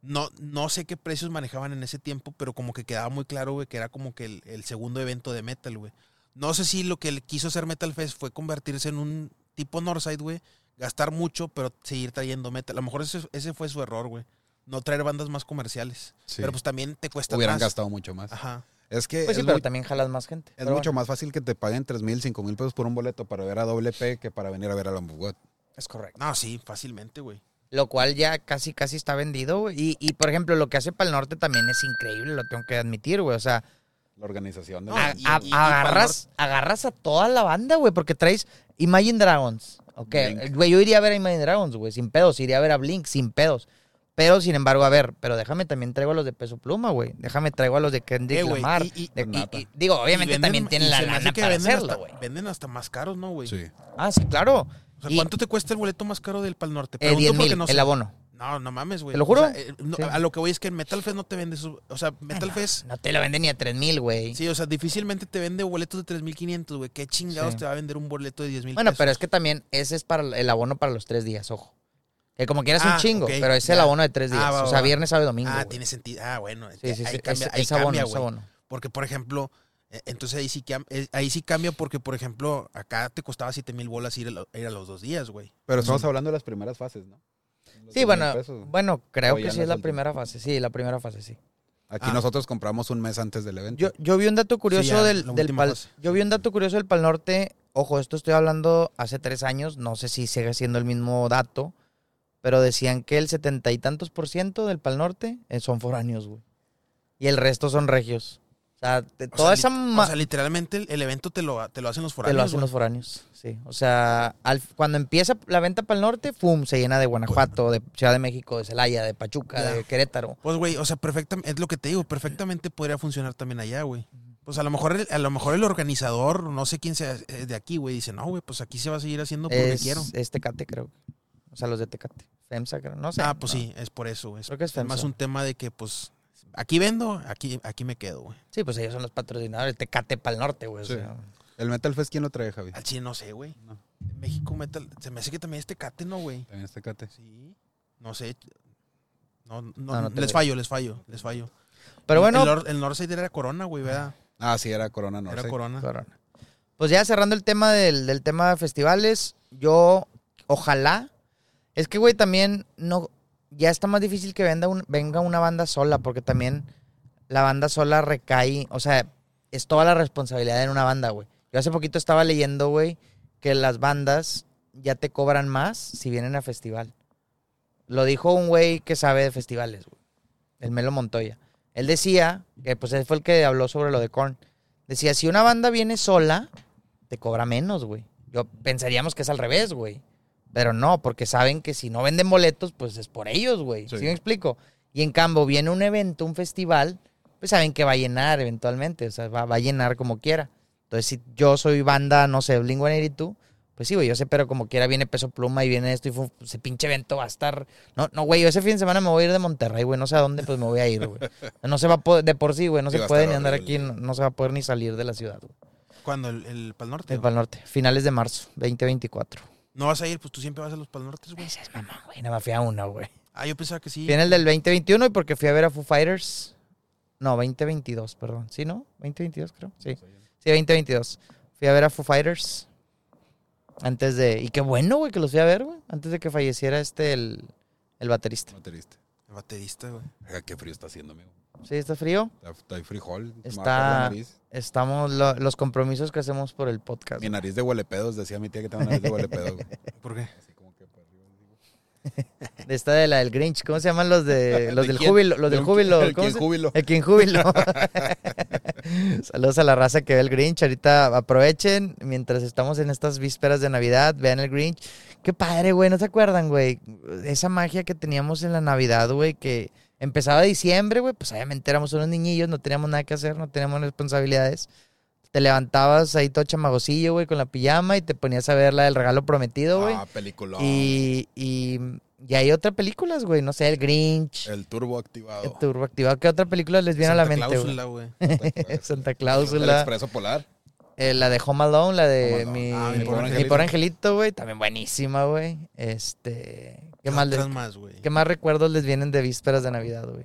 No, no sé qué precios manejaban en ese tiempo, pero como que quedaba muy claro, güey, que era como que el, el segundo evento de metal, güey. No sé si lo que él quiso hacer Metal Fest fue convertirse en un tipo Northside, güey. Gastar mucho, pero seguir trayendo metal. A lo mejor ese, ese fue su error, güey. No traer bandas más comerciales. Sí. Pero pues también te cuesta hubieran más. gastado mucho más. Ajá. Es que Pues sí, es, pero muy- también jalas más gente. es Pero mucho bueno, más fácil que te paguen 3 mil, 5 mil pesos por un boleto para ver a WP que para venir a ver a Lamb of God. Es correcto. No, sí, fácilmente, güey. Lo cual ya casi, casi está vendido, güey. Y, y, por ejemplo, lo que hace para el norte también es increíble, lo tengo que admitir, güey. O sea, La organización de No, a- y- a- y- y agarras, agarras a toda la banda, güey, porque traes Imagine Dragons. Ok, güey, yo iría a ver a Imagine Dragons, güey, sin pedos. Iría a ver a Blink, sin pedos. Pero, sin embargo, a ver, pero déjame también traigo a los de Peso Pluma, güey. Déjame traigo a los de Kendrick Eh, Lamar. y- y- de- y- digo, obviamente Y venden- también tienen la lana para venden hacerlo, güey. Venden hasta más caros, ¿no, güey? Sí. Ah, sí, claro. O sea, Y- ¿cuánto te cuesta el boleto más caro del Pal Norte? Eh, Pregunto 10 porque mil, no sé. el abono. No, no mames, güey. ¿Te lo juro? O sea, eh, no, Sí. A lo que voy es que en Metal Fest no te vende su... O sea, Metal Fest... No te lo venden ni a 3 mil, güey. Sí, o sea, difícilmente te vende boletos de 3.500, güey. ¿Qué chingados Sí. te va a vender un boleto de 10.000 Bueno, pesos? pero es que también ese es para el abono para los tres días, ojo. Que como quieras Ah, un chingo, ok, pero es el abono de tres días. Ah, va, o sea, viernes, sábado y domingo. Ah, tiene sentido. Ah, bueno. Sí, sí, ahí sí. cambia, es, ahí es abono, cambia, es güey. abono. Porque, por ejemplo, eh, entonces ahí sí, eh, ahí sí cambia porque, por ejemplo, acá te costaba 7 mil bolas ir a, lo- ir a los dos días, güey. Pero estamos hablando de las primeras fases, ¿no? Sí, 10,000 bueno, pesos. bueno, creo que sí es la primera fase. Sí, la primera fase, sí. Aquí Ah. nosotros compramos un mes antes del evento. Yo, yo vi un dato curioso ya, del, del Pal, fase. yo vi un dato curioso del Pal Norte. Ojo, esto estoy hablando hace tres años. No sé si sigue siendo el mismo dato. pero decían que el setenta y tantos por ciento del Pal Norte eh, son foráneos, güey. Y el resto son regios. O sea, de O toda sea, esa O sea, literalmente el, el evento te lo, te lo hacen los te foráneos. lo hacen güey. los foráneos, sí. O sea, al- cuando empieza la venta para el norte, ¡pum! Se llena de Guanajuato, de Ciudad de México, de Celaya, de Pachuca, Ya. de Querétaro. Pues, güey, o sea, perfectamente, es lo que te digo, perfectamente podría funcionar también allá, güey. Pues a lo mejor el, a lo mejor el organizador, no sé quién sea eh, de aquí, güey, dice, no, güey, pues aquí se va a seguir haciendo porque es, quiero. es Tecate, creo. O sea, los de Tecate. FEMSA, creo. No sé. ah, pues no. sí, es por eso. Es, Creo que es es más FEMSA. un tema de que, pues, aquí vendo, aquí, aquí me quedo, güey. Sí, pues ellos son los patrocinadores. Tecate para el norte, güey. o Sí. sea. ¿El Metal Fest quién lo trae, Javi? Al chile no sé, güey. No. México Metal, se me hace que también es Tecate, ¿no, güey? También este cate. Sí. No sé. No, no, No, les fallo, les fallo, les fallo. Pero bueno, El, Nor- el Northside era Corona, güey, ¿verdad? Ah, sí, era Corona Norte. Era Corona. Corona. Pues ya cerrando el tema del, del tema de festivales, yo ojalá. Es que, güey, también no. Ya está más difícil que venda un- venga una banda sola, porque también la banda sola recae. O sea, es toda la responsabilidad en una banda, güey. Yo hace poquito estaba leyendo, güey, que las bandas ya te cobran más si vienen a festival. Lo dijo un güey que sabe de festivales, güey. El Melo Montoya. Él decía, que pues él fue el que habló sobre lo de Korn. Decía, si una banda viene sola, te cobra menos, güey. Yo pensaríamos que es al revés, güey. Pero no, porque saben que si no venden boletos, pues es por ellos, güey. ¿Sí. Sí. me explico? Y en cambio, viene un evento, un festival, pues saben que va a llenar eventualmente. O sea, va, va a llenar como quiera. Entonces, si yo soy banda, no sé, Blink 182, pues sí, güey, yo sé, pero como quiera viene Peso Pluma y viene esto y fu- ese pinche evento va a estar... No, no, güey, yo ese fin de semana me voy a ir de Monterrey, güey, no sé a dónde, pues me voy a ir, güey. No se va a poder, de por sí, güey, no Sí, se puede ni andar horrible. aquí, no, no se va a poder ni salir de la ciudad, güey. Cuando el, el Pal Norte. El. Pal Norte, finales de marzo, 2024. No vas a ir, pues tú siempre vas a los Pal Nortes, güey. Ese es mamá, güey, no me fui a uno, güey. Ah, yo pensaba que sí. Viene el del 2021 y porque fui a ver a Foo Fighters. No, 2022, perdón. ¿Sí, no? 2022, creo. Sí. Sí, 2022. Fui a ver a Foo Fighters. Antes de. Y qué bueno, güey, que los fui a ver, güey. Antes de que falleciera este, el, el baterista. Baterista. El baterista, güey. Oiga, qué frío está haciendo, amigo. Sí, está frío. Está, está frijol. Está-. Estamos. lo- los compromisos que hacemos por el podcast. Mi nariz de huelepedos, decía mi tía que tengo nariz de huelepedos. ¿Por qué? Así como que para arriba. De esta de la del Grinch. ¿Cómo se llaman los de los ¿De del quién? júbilo? Los del júbilo. el ¿cómo quien júbilo. El King Júbilo. Saludos a la raza que ve el Grinch. Ahorita aprovechen mientras estamos en estas vísperas de Navidad. Vean el Grinch. Qué padre, güey. ¿No se acuerdan, güey? Esa magia que teníamos en la Navidad, güey, que empezaba diciembre, güey. Pues obviamente éramos unos niñillos, no teníamos nada que hacer, no teníamos responsabilidades. Te levantabas ahí todo chamagosillo, güey, con la pijama y te ponías a ver la del regalo prometido, güey. Ah, película. y, y, y hay otras películas, güey. No sé, el Grinch. El turbo activado. El turbo activado. ¿Qué otra película les viene a la Santa mente, güey? Cláusula, güey. Santa El Cláusula. expreso polar. Eh, la de Home Alone, la de Alone. mi, Ah, mi, Mi Pobre mi Angelito. Pobre Angelito, güey. También buenísima, güey. Este. ¿Qué más, les- Otras más, güey. ¿Qué más recuerdos les vienen de vísperas de Navidad, güey?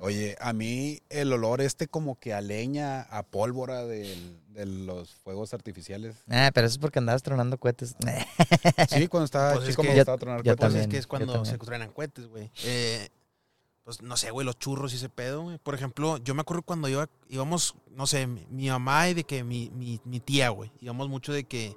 Oye, a mí el olor este como que a leña, a pólvora del- de los fuegos artificiales. Ah, pero eso es porque andabas tronando cohetes. Sí, cuando estaba Pues es chico que me yo- gustaba tronar yo cohetes. Pues también, es que es yo cuando se truenan cohetes, güey. Eh, pues no sé, güey, los churros y ese pedo, güey. Por ejemplo, yo me acuerdo cuando iba, íbamos, no sé, mi, mi mamá y de que mi, mi, mi tía, güey. Íbamos mucho de que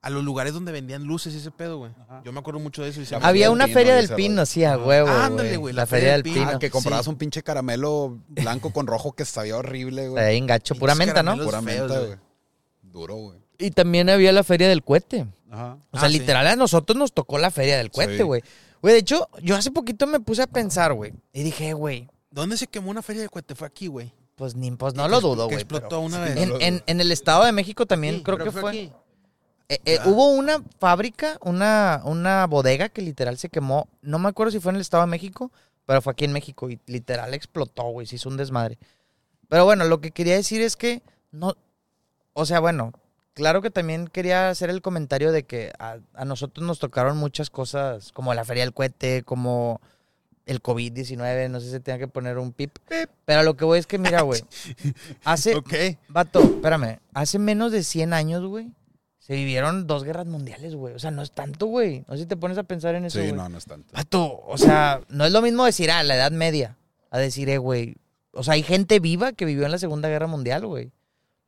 a los lugares donde vendían luces y ese pedo, güey. Ajá. Yo me acuerdo mucho de eso. Y se Había una Pino feria del pino, sí, a huevo, Ándale, güey. güey, La, feria del pino. Ah, que comprabas Sí. un pinche caramelo blanco con rojo que sabía horrible, güey. Ahí en gacho, pura menta, ¿no? Pura menta, güey. güey. Duro, güey. Y también había la feria del cohete. Ajá. O sea, Ah, sí. literal, a nosotros nos tocó la feria del cohete, Sí. Güey. De hecho, yo hace poquito me puse a pensar, güey. Y dije, güey, ¿Dónde se quemó una feria de cohete? Fue aquí, güey. pues ni, pues no Que lo dudo, que güey. explotó pero- una vez. En, el Estado de México también Sí, creo pero que fue fue. aquí. Eh, eh, Ah. Hubo una fábrica, una, una bodega que literal se quemó. No me acuerdo si fue en el Estado de México, pero fue aquí en México y literal explotó, güey. Se hizo un desmadre. Pero bueno, lo que quería decir es que no. O sea, bueno, claro que también quería hacer el comentario de que a, a nosotros nos tocaron muchas cosas, como la Feria del Cohete, como el COVID-19. No sé si se tenga que poner un pip. Pero lo que voy es que, mira, güey. Hace. Ok. Vato, espérame. Hace menos de 100 años, güey, se vivieron dos guerras mundiales, güey. O sea, no es tanto, güey. No sé si te pones a pensar en eso, Sí, no, no es tanto. Vato, o sea, no es lo mismo decir, ah, la Edad Media, a decir, eh, güey. O sea, hay gente viva que vivió en la Segunda Guerra Mundial, güey.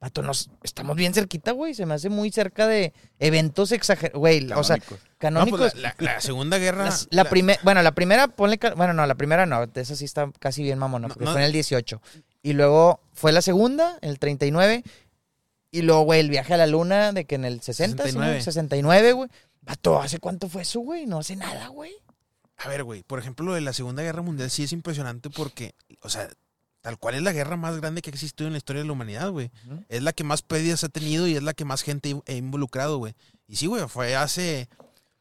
Vato, nos, estamos bien cerquita, güey. Se me hace muy cerca de eventos exagerados. Güey, o sea, Canónicos. No, pues la, la- la Segunda Guerra. La la- bueno, la primera, ponle. Bueno, no, la primera no. Esa sí está casi bien mamona, No, porque no. fue en el 18. Y luego fue la segunda, en el 39. Y luego, güey, el viaje a la luna de que en el 60, 69. 69, 69 güey. Vato, ¿hace cuánto fue eso, güey? No hace nada, güey. A ver, güey, por ejemplo, lo de la Segunda Guerra Mundial sí es impresionante porque, o sea, tal cual es la guerra más grande que ha existido en la historia de la humanidad, güey. Es la que más pérdidas ha tenido y es la que más gente ha involucrado, güey. Y sí, güey, fue hace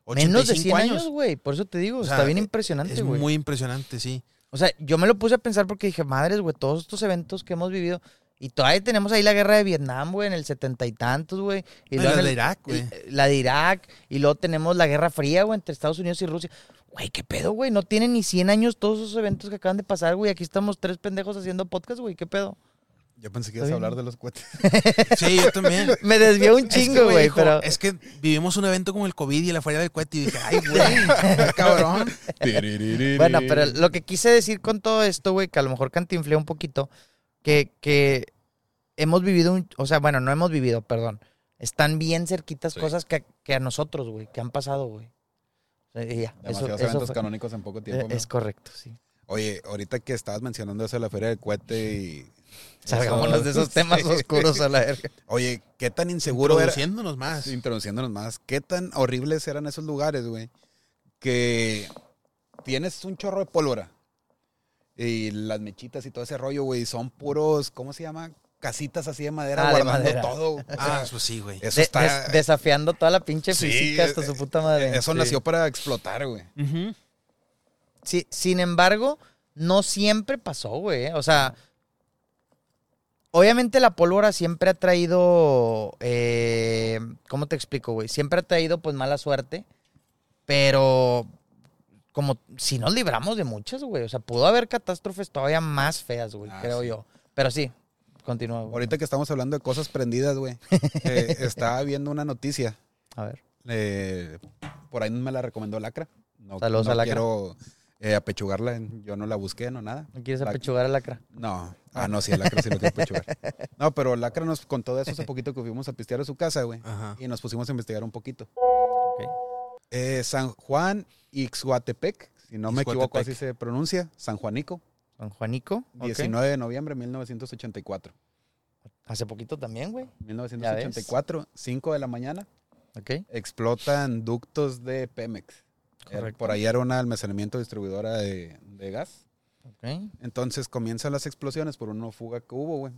85 Menos de 100 años. güey. Por eso te digo, O sea, está bien es impresionante, es güey. muy impresionante, sí. O sea, yo me lo puse a pensar porque dije, madres, güey, todos estos eventos que hemos vivido. Y todavía tenemos ahí la guerra de Vietnam, güey, en el setenta y tantos, güey. Y No, y luego la en de el- Irak, güey. el- La de Irak. Y luego tenemos la Guerra Fría, güey, entre Estados Unidos y Rusia. Güey, qué pedo, güey. No tienen ni 100 años todos esos eventos que acaban de pasar, güey. Aquí estamos tres pendejos haciendo podcast, güey. ¿Qué pedo? Yo pensé que ibas a hablar de los cohetes. Sí, yo también. Me desvió un Es que, chingo, güey, dijo, pero... Es que vivimos un evento como el COVID y la feria del cohete y dije, ay, güey, cabrón. Bueno, pero lo que quise decir con todo esto, güey, que a lo mejor cantinflé un poquito, que, que hemos vivido un, o sea, bueno, no hemos vivido, perdón. Están bien cerquitas Sí. cosas que, que a nosotros, güey, que han pasado, güey. Y ya, Demasiados eso eventos fue- canónicos en poco tiempo. eh, es correcto, sí. Oye, ahorita que estabas mencionando eso de la feria del cohete y... Salgámonos de esos temas Sí. oscuros a la verga. Oye, ¿qué tan inseguro era? Produciéndonos más. Introduciéndonos más. ¿Qué tan horribles eran esos lugares, güey? Que tienes un chorro de pólvora. Y las mechitas y todo ese rollo, güey, son puros, ¿cómo se llama? Casitas así de madera Ah, de guardando madera. todo. Ah, sea, pues sí, güey. eso De- está... des- desafiando toda la pinche Sí, física hasta eh, su puta madre. Eso Sí. nació para explotar, güey. Sí, sin embargo, no siempre pasó, güey. ¿eh? O sea, obviamente la pólvora siempre ha traído, eh, ¿cómo te explico, güey? Siempre ha traído pues mala suerte, pero como si nos libramos de muchas, güey. O sea, pudo haber catástrofes todavía más feas, güey, Ah, creo sí. yo. Pero sí, continúa, güey. Ahorita que estamos hablando de cosas prendidas, güey, eh, estaba viendo una noticia. A ver. eh, por ahí me la recomendó Lacra. No, Saludos no a Lacra. quiero eh, apechugarla. Yo no la busqué, no nada. ¿No quieres apechugar a lacra? No, ah, no, sí, el Lacra sí lo quiero apechugar. No, pero Lacra nos contó de eso hace poquito que fuimos a pistear a su casa, güey. Ajá. Y nos pusimos a investigar un poquito. Ok. Eh, San Juan Ixhuatepec, si no me equivoco, así se pronuncia. San Juanico, San Juanico. ok. 19 de noviembre de 1984. Hace poquito también, güey. 1984, 5 de la mañana, Ok. explotan ductos de Pemex. Era- Correcto. Por ahí era un almacenamiento distribuidora de, de gas. Ok. Entonces comienzan las explosiones por una fuga que hubo, güey.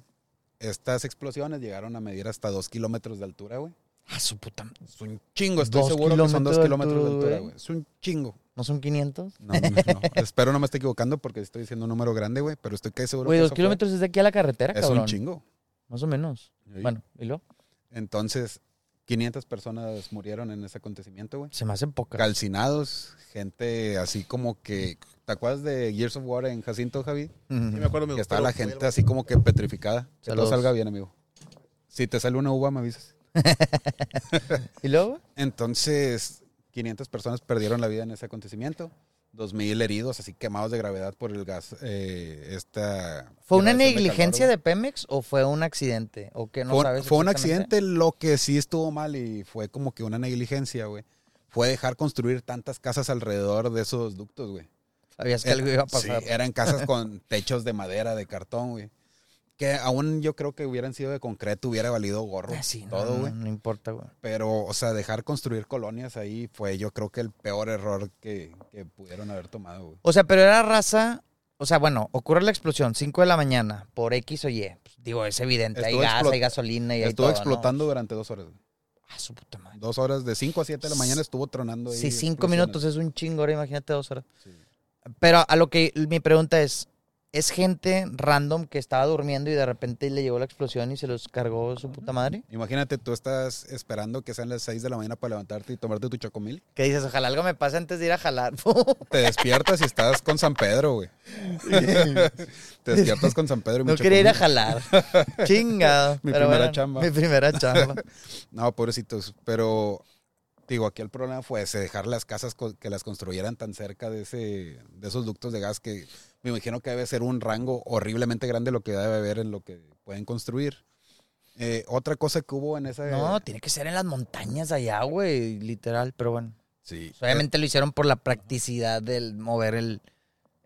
Estas explosiones llegaron a medir hasta dos kilómetros de altura, güey. Ah, su puta. Es un chingo, estoy Dos seguro que son dos kilómetros de altura, güey. Es un chingo. ¿No son 500? No, no, no. Espero no me esté equivocando porque estoy diciendo un número grande, güey, pero estoy casi seguro Güey, que dos kilómetros es de aquí a la carretera, Es cabrón. un chingo. Más o menos. Sí. Bueno, ¿y luego? Entonces, 500 personas murieron en ese acontecimiento, güey. Se me hacen pocas. Calcinados, gente así como que... ¿Te acuerdas de Gears of War en Jacinto, Javi? Sí, me acuerdo, amigo, Que estaba la gente así como que petrificada. Que todo salga bien, amigo. Si te sale una uva, me avisas. ¿Y luego? Entonces, 500 personas perdieron la vida en ese acontecimiento. 2.000 heridos, así quemados de gravedad por el gas. eh, esta ¿Fue una de negligencia calor, de Pemex o fue un accidente? ¿O qué no fue, sabes? fue un accidente, lo que sí estuvo mal y fue como que una negligencia, güey. Fue dejar construir tantas casas alrededor de esos ductos, güey. Sabías que algo iba a pasar. Sí, eran casas con techos de madera, de cartón, güey. Que aún yo creo que hubieran sido de concreto, hubiera valido gorro. Ah, sí, todo, no, güey. no importa, güey. Pero, o sea, dejar construir colonias ahí fue yo creo que el peor error que, que pudieron haber tomado, güey. O sea, pero era raza. O sea, bueno, ocurre la explosión, 5 de la mañana, por X o Y. Pues, digo, es evidente. hay Estuvo gas, explot- hay gasolina y hay Estuvo todo, ¿no? explotando durante dos horas. güey. Ah, su puta madre. Dos horas, de 5 a 7 de la mañana estuvo tronando ahí. Si cinco minutos es un chingo, ahora imagínate dos horas. Sí. Pero a lo que mi pregunta es, ¿es gente random que estaba durmiendo y de repente le llegó la explosión y se los cargó su puta madre? Imagínate, tú estás esperando que sean las 6 de la mañana para levantarte y tomarte tu chocomil. Que dices, ojalá algo me pase antes de ir a jalar. Te despiertas y estás con San Pedro, güey. Te despiertas con San Pedro y no quería ir a jalar. Chingado. Mi primera bueno, chamba. Mi primera chamba. No, pobrecitos. Pero, digo, aquí el problema fue ese, dejar las casas que las construyeran tan cerca de, ese, de esos ductos de gas que me imagino que debe ser un rango horriblemente grande lo que debe haber en lo que pueden construir. Eh, otra cosa que hubo en esa... No, tiene que ser en las montañas allá, güey, literal, pero bueno. Sí. Obviamente lo hicieron por la practicidad del mover el,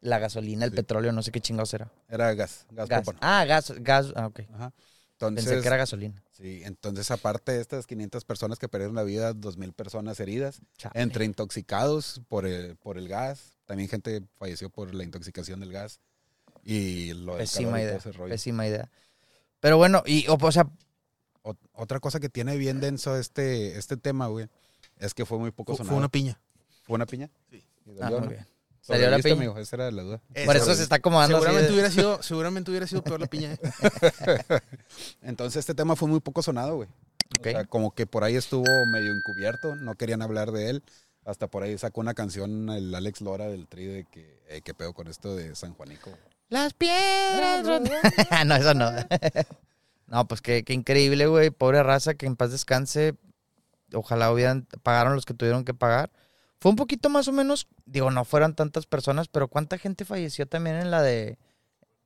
la gasolina, el Sí. petróleo, no sé qué chingados era. Era gas, gas, Gas. Ah, gas, gas, ah, ok. Ajá. Entonces, Pensé que era gasolina. Sí, entonces aparte de estas 500 personas que perdieron la vida, 2.000 personas heridas, Chale. entre intoxicados por el, por el gas, también gente falleció por la intoxicación del gas y lo del Pésima idea, ese rollo. pésima idea. Pero bueno, y, o, o sea, Ot- otra cosa que tiene bien denso este, este tema, güey, es que fue muy poco Fue, sonado. fue una piña. ¿Fue una piña? Sí. ¿Y ah, muy no? bien. Salió la ¿Sobreviviste, piña. amigo? Esa era la duda. Por eso se está acomodando así seguramente de- hubiera sido, seguramente hubiera sido peor la piña. ¿eh? Entonces este tema fue muy poco sonado, güey. O sea, como que por ahí estuvo medio encubierto, no querían hablar de él. Hasta por ahí sacó una canción el Alex Lora del Tri de que, eh, qué pedo con esto de San Juanico. Las piedras. no, eso no. no, pues qué, qué increíble, güey. Pobre raza, que en paz descanse. Ojalá hubieran, pagaron los que tuvieron que pagar. Fue un poquito más o menos, digo, no fueran tantas personas, pero ¿cuánta gente falleció también en la de,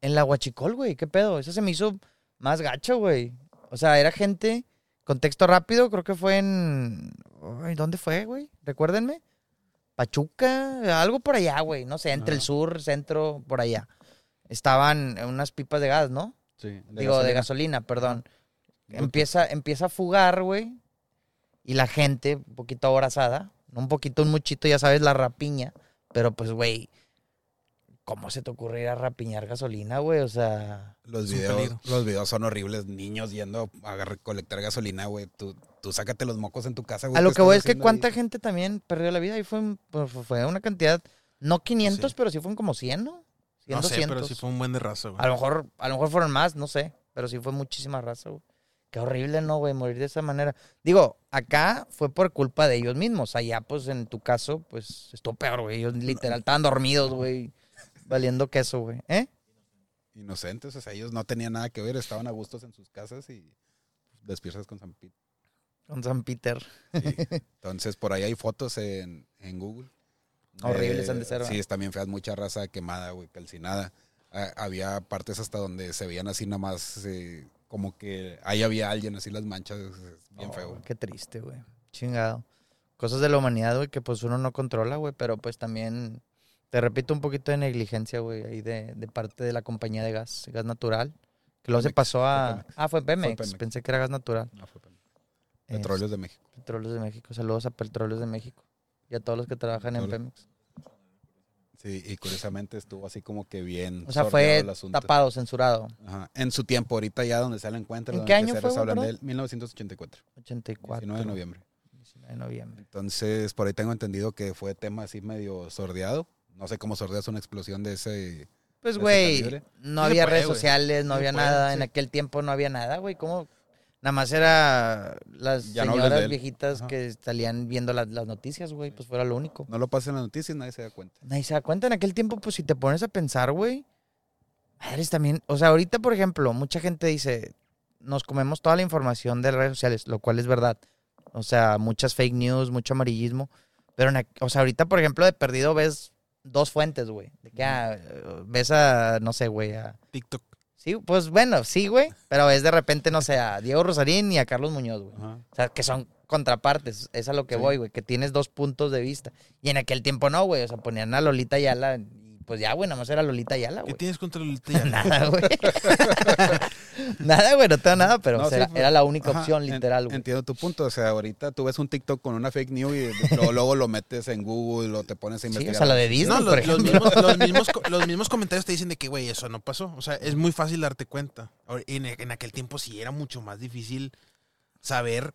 en la Huachicol, güey? ¿Qué pedo? Eso se me hizo más gacho, güey. O sea, era gente, contexto rápido, creo que fue en, ay, ¿dónde fue, güey? Recuérdenme. Pachuca, algo por allá, güey. No sé, entre el Ajá. sur, centro, por allá. Estaban unas pipas de gas, ¿no? Sí. Digo, de gasolina, perdón. Empieza, empieza a fugar, güey. Y la gente, un poquito aborazada, no un poquito, un muchito, ya sabes, la rapiña. Pero pues, güey, ¿cómo se te ocurre ir a rapiñar gasolina, güey? O sea, Los videos, los videos son horribles. Niños yendo a recolectar gasolina, güey. Tú, tú sácate los mocos en tu casa, güey. a lo ¿qué que voy es que cuánta ahí? gente también perdió la vida y fue, pues, fue una cantidad, no 500, Sí. pero sí fueron como 100, ¿no? 100, No sé, 200. pero sí fue un buen de raza, güey. A lo mejor, a lo mejor fueron más, no sé, pero sí fue muchísima raza, güey. Qué horrible, ¿no, güey? Morir de esa manera. Digo, acá fue por culpa de ellos mismos. Allá, pues, en tu caso, pues, estuvo peor, güey. Ellos literal estaban dormidos, güey. Valiendo queso, güey. ¿Eh? Inocentes, o sea, ellos no tenían nada que ver. Estaban a gustos en sus casas y despiertas con San Pete. Con San Peter. Sí. Entonces, por ahí hay fotos en, en Google. Horribles Eh, han de ser, Sí, están bien feas, mucha raza quemada, güey, calcinada. Ah, había partes hasta donde se veían así nomás, eh, como que ahí había alguien, así las manchas, es bien Oh, feo. Qué triste, güey. Chingado. Cosas de la humanidad, güey, que pues uno no controla, güey, pero pues también, te repito, un poquito de negligencia, güey, ahí de, de parte de la compañía de gas, gas natural. Que luego se Pemex, pasó a... Pemex. Ah, fue Pemex. Pemex. Pensé que era gas natural. No, fue pena. Petróleos de México. Petróleos de México. Saludos a Petróleos de México. Y a todos los que trabajan en Pemex. Sí, y curiosamente estuvo así como que bien. O sea, fue el asunto. tapado, censurado. Ajá. En su tiempo, ahorita ya donde se la encuentra, ¿En donde qué año se fue, hablan de él, 1984, 84. 19 de noviembre. 19 de noviembre. Entonces, por ahí tengo entendido que fue tema así medio sordeado. No sé cómo sordeas una explosión de ese. Pues, güey, no había puede, redes sociales, no había puede, nada. En aquel tiempo no había nada, güey. ¿Cómo? Nada más era las Ya señoras viejitas Ajá. que salían viendo las, las noticias, güey. Pues fuera lo único. No lo pasa en las noticias, nadie se da cuenta. Nadie se da cuenta en aquel tiempo, pues si te pones a pensar, güey. Madres también. O sea, ahorita, por ejemplo, mucha gente dice, nos comemos toda la información de redes sociales, lo cual es verdad. O sea, muchas fake news, mucho amarillismo. Pero, en, o sea, ahorita, por ejemplo, de perdido ves dos fuentes, güey. De que, ah, ves a, no sé, güey, a... TikTok. Sí, pues bueno, sí, güey. Pero es de repente, no sé, a Diego Rosarín y a Carlos Muñoz, güey. Ajá. O sea, que son contrapartes. Es a lo que Sí. voy, güey. Que tienes dos puntos de vista. Y en aquel tiempo no, güey. O sea, ponían a Lolita Ayala. Y pues ya, güey, nada más era Lolita Ayala, ¿Qué güey. tienes contra Lolita Ayala? Nada, güey. nada, güey, no tengo nada, pero No, o sea, sí, era, fue- era la única Ajá, opción, literal, güey. Entiendo tu punto. O sea, ahorita tú ves un TikTok con una fake news y luego, luego lo metes en Google o te pones a Sí, investigar. o sea, la de Disney, No, por los, mismos, los, mismos, los mismos comentarios te dicen de que, güey, eso no pasó. O sea, es muy fácil darte cuenta. En, en aquel tiempo sí era mucho más difícil saber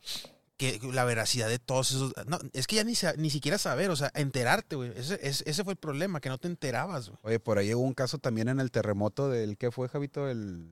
que la veracidad de todos esos... No, es que ya ni, ni siquiera saber, o sea, enterarte, güey. Ese, ese, ese fue el problema, que no te enterabas, güey. Oye, por ahí hubo un caso también en el terremoto del que fue, Javito, el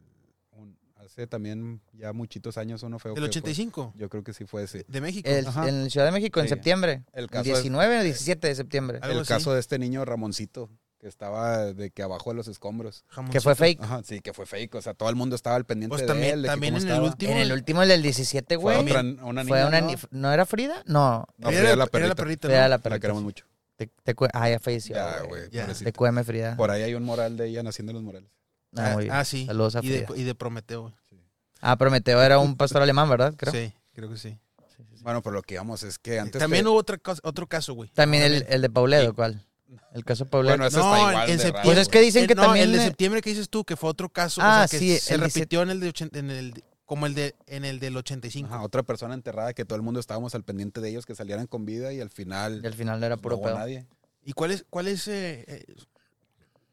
un- hace también ya muchitos años uno feo. El que fue. 85 Yo creo que sí fue ese. de México. El- Ajá. en Ciudad de México, en Sí. septiembre. El caso es- 19 o 17 de septiembre. El así. caso de este niño Ramoncito, que estaba de que abajo de los escombros. Que fue fake. Ajá, sí, que fue fake. O sea, todo el mundo estaba al pendiente Pues de también, él. de que también en el último... En el último, el del 17, Fue güey. otra, una Fue niña, una ¿no? ni- ¿No era Frida? No. No, era, Frida la, la era la perrita. perrita, Frida ¿no? la La perrita. queremos mucho. Te- te ah, ya falleció. Ya, güey. Frida. Por ahí hay un moral de ella naciendo en los morales. Ah, muy bien. Ah, sí. Saludos a y, de, Frida. y de Prometeo. Ah, Prometeo era un pastor alemán, ¿verdad? Creo. Sí, creo que sí. Bueno, pero lo que íbamos es que antes. También te- hubo otra cosa- otro caso, güey. También el, el de Pauledo, ¿cuál? El caso Pauledo. Bueno, ese No, está igual en de septiembre- raro, Pues es que dicen El- que no, también el de septiembre que dices tú, que fue otro caso. Ah, o sea, que sí, se el repitió en el de 80 en el como el de en el del 85. Ajá, otra persona enterrada que todo el mundo estábamos al pendiente de ellos que salieran con vida y al final Y al final era no puro hubo pedo. nadie. ¿Y cuál es cuál es eh, eh,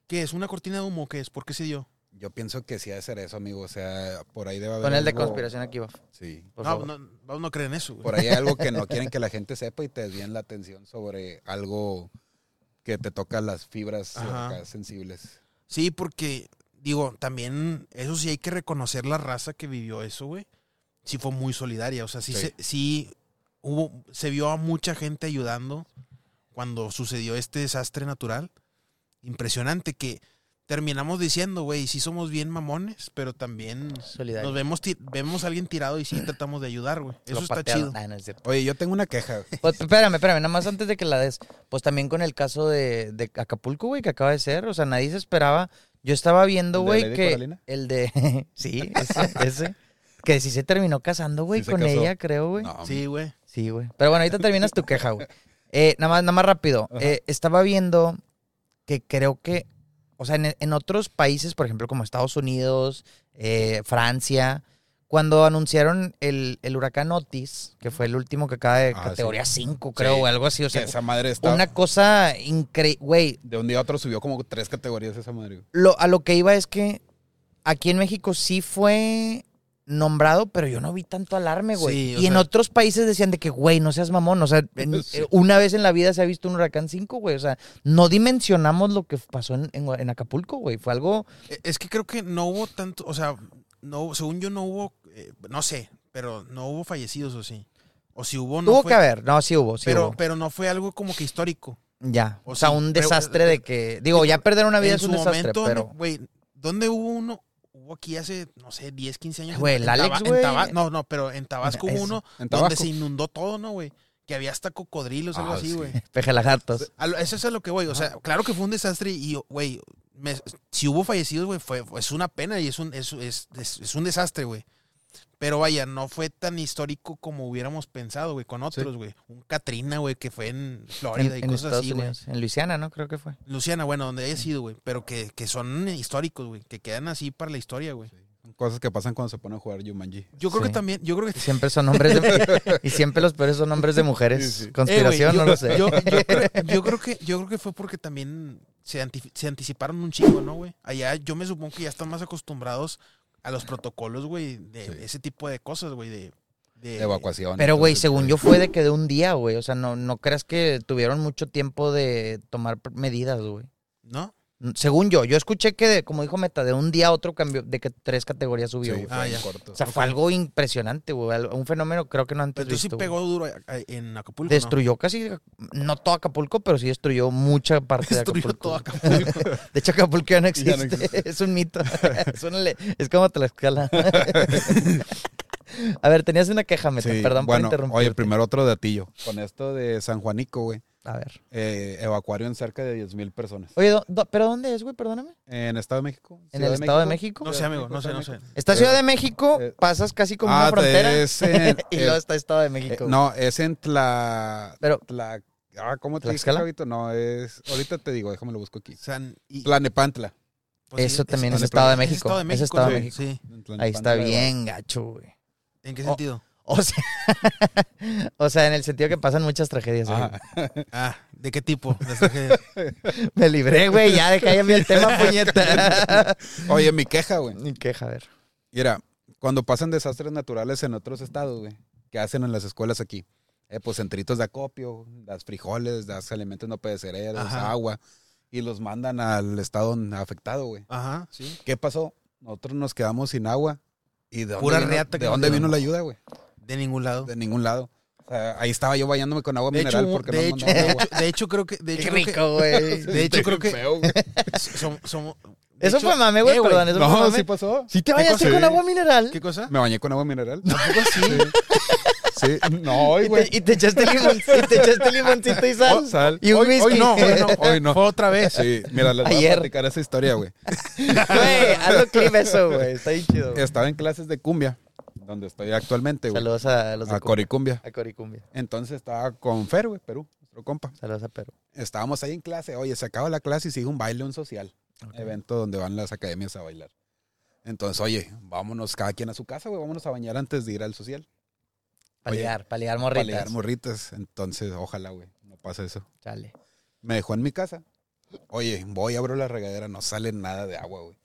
qué es una cortina de humo? ¿Qué es? ¿Por qué se dio? Yo pienso que sí ha de ser eso, amigo. O sea, por ahí debe haber. Con el de algo- conspiración aquí, va. Sí. Por no, no, no, no creen eso. güey. Por ahí hay algo que no quieren que la gente sepa y te desvíen la atención sobre algo que te toca las fibras acá sensibles. Sí, porque digo, también eso sí hay que reconocer la raza que vivió eso, güey. Sí fue muy solidaria, o sea, sí, Sí. Se, sí hubo se vio a mucha gente ayudando cuando sucedió este desastre natural. Impresionante que terminamos diciendo, güey, sí somos bien mamones, pero también Solidario. nos vemos vemos a alguien tirado y sí tratamos de ayudar, güey. Eso está chido. Nah, no es cierto. Oye, yo tengo una queja. Pues, espérame, espérame, nada más antes de que la des. Pues también con el caso de, de Acapulco, güey, que acaba de ser. O sea, nadie se esperaba. Yo estaba viendo, ¿El de güey, que. Coralina? El de. sí, ese, ese. Que sí se terminó casando, güey, Sí con ella, creo, güey. No, Sí, güey. Sí, güey. Pero bueno, ahorita terminas tu queja, güey. Eh, nada más, nada más rápido. Eh, estaba viendo que creo que, o sea, en, en otros países, por ejemplo, como Estados Unidos, eh, Francia, cuando anunciaron el, el huracán Otis, que fue el último que acaba de Ah, categoría sí. 5, creo, Sí. o algo así. O sea, esa madre está. una cosa increíble. Güey, De un día a otro subió como tres categorías esa madre. lo, a lo que iba es que aquí en México sí fue nombrado, pero yo no vi tanto alarme, güey. Sí, y en otros países decían de que, güey, no seas mamón. O sea, en- Sí. eh, una vez en la vida se ha visto un huracán 5, güey. O sea, no dimensionamos lo que pasó en, en- en Acapulco, güey. Fue algo... Eh, Es que creo que no hubo tanto, o sea, no, según yo no hubo, eh, no sé, pero no hubo fallecidos o sí. O si hubo, no Tuvo fue, que haber. No, sí hubo, sí pero, hubo. pero no fue algo como que histórico. Ya. O, sea, sí, un pero- desastre de que... Digo, ya perder una vida en es su un desastre, momento, pero... güey, ¿dónde hubo uno? Hubo aquí hace, no sé, 10, 15 años. Güey, el Alex, güey. No, no, pero en Tabasco hubo uno En donde se inundó todo, ¿no, güey? Que había hasta cocodrilos, algo Ah, así, sí. güey. Lo- Eso es a lo que voy. O sea, claro que fue un desastre y, güey, si hubo fallecidos, güey, fue, es una pena y es un, es, es, es- es un desastre, güey. Pero vaya, no fue tan histórico como hubiéramos pensado, güey, con otros, güey. Un Katrina, güey, que fue en En, Florida y en cosas Estados así, güey. En Luisiana, ¿no? Creo que fue. Luciana, bueno, donde haya sido, güey. Pero que, que son históricos, güey. Que quedan así para la historia, güey. Cosas que pasan cuando se pone a jugar Jumanji. Yo creo Sí. que también, yo creo que siempre son nombres de... y siempre los peores son nombres de mujeres. Sí, sí. Conspiración, Eh, güey, no lo sé. Yo, yo creo, yo creo que, yo creo que fue porque también se, anti- se anticiparon un chingo, ¿no, güey? Allá yo me supongo que ya están más acostumbrados a los protocolos, güey, de Sí. ese tipo de cosas, güey, de, de- De evacuación. Pero, güey, según yo fue de que de un día, güey. O sea, no, no creas que tuvieron mucho tiempo de tomar medidas, güey. ¿No? Según yo, yo escuché que, de- como dijo Meta, de un día a otro cambió, de que tres categorías subió, Sí, Ah, ya. corto. O sea, fue algo impresionante, güey. Un fenómeno creo que no antes Pero tú sí visto, güey. pegó duro en Acapulco, ¿no? Destruyó casi, no todo Acapulco, pero sí destruyó mucha parte Destruyó de Acapulco. todo Acapulco. De hecho, Acapulco ya no Ya existe. no existe. es un mito. es, una le- es como Tlaxcala. A ver, tenías una queja, Meta. Sí, Perdón bueno, por interrumpir. oye, primero otro datillo. Con esto de San Juanico, güey, A ver. eh, evacuaron cerca de 10 mil personas. Oye, do- do- ¿pero dónde es, güey? Perdóname. ¿En Estado de México? ¿En el Estado de México? No sé, amigo, no sé, no sé. Está Ciudad de México, eh, pasas casi como ah, una frontera. es en- y eh, luego está Estado de Eh, México. no, es en Tla... Pero- Tla... Ah, ¿cómo te. Chavito? No, es... Ahorita te digo, déjame lo busco aquí. San- y- Tlanepantla. pues, Eso sí, también es es Estado de es México. Estado de Es. Estado de sí, México. Sí. Ahí está bien gacho, güey. ¿En qué Oh. O sea, o sea, en el sentido que pasan muchas tragedias. Ajá. Ah, ¿de qué tipo? Me libré, güey. Ya, déjame el tema, puñeta. Oye, mi queja, güey. Ni queja, a ver. Mira, cuando pasan desastres naturales en otros estados, güey, ¿qué hacen en las escuelas aquí? Eh, pues centritos de acopio, das frijoles, das alimentos no perecederos, agua, y los mandan al estado afectado, güey. Ajá, sí. ¿Qué pasó? Nosotros nos quedamos sin agua. ¿Y de dónde, Pura vino, reata que ¿de dónde vino la ayuda, güey? De ningún lado. De ningún lado. O sea, ahí estaba yo bañándome con agua De mineral porque de, no hecho, agua. hecho, de hecho, creo que. De Qué hecho, creo que- rico, güey. de hecho, creo que. Feo, Eso hecho- fue mame, güey, eh, perdón. Eso fue No, mame. sí pasó. ¿Sí te ¿Qué bañaste con Sí. agua mineral? ¿Qué cosa? Me bañé con agua mineral. ¿Tampoco sí? Sí. No, hoy, Y güey. te, y te echaste limón, y te echaste limoncito y sal. Oh, sal. Y un hoy, whisky. hoy no, hoy no, hoy no. Fue otra vez. Sí, mira, les voy Ayer. a platicar esa historia, güey. Güey, hazlo clip eso, güey. Está bien chido. güey. Estaba en clases de cumbia, donde estoy actualmente, güey. Saludos a los de A Cumbia. Coricumbia. A Coricumbia. Entonces estaba con Fer, güey, Perú, nuestro compa. Saludos a Perú. Estábamos ahí en clase, oye, se acaba la clase y sigue un baile, un social. Evento donde van las academias a bailar. Entonces, oye, vámonos cada quien a su casa, güey, vámonos a bañar antes de ir al social. Ligar Para morritas. ligar morritas. Entonces, ojalá, güey, no pase eso. Chale. Me dejó en mi casa. Oye, voy, abro la regadera, no sale nada de agua, güey.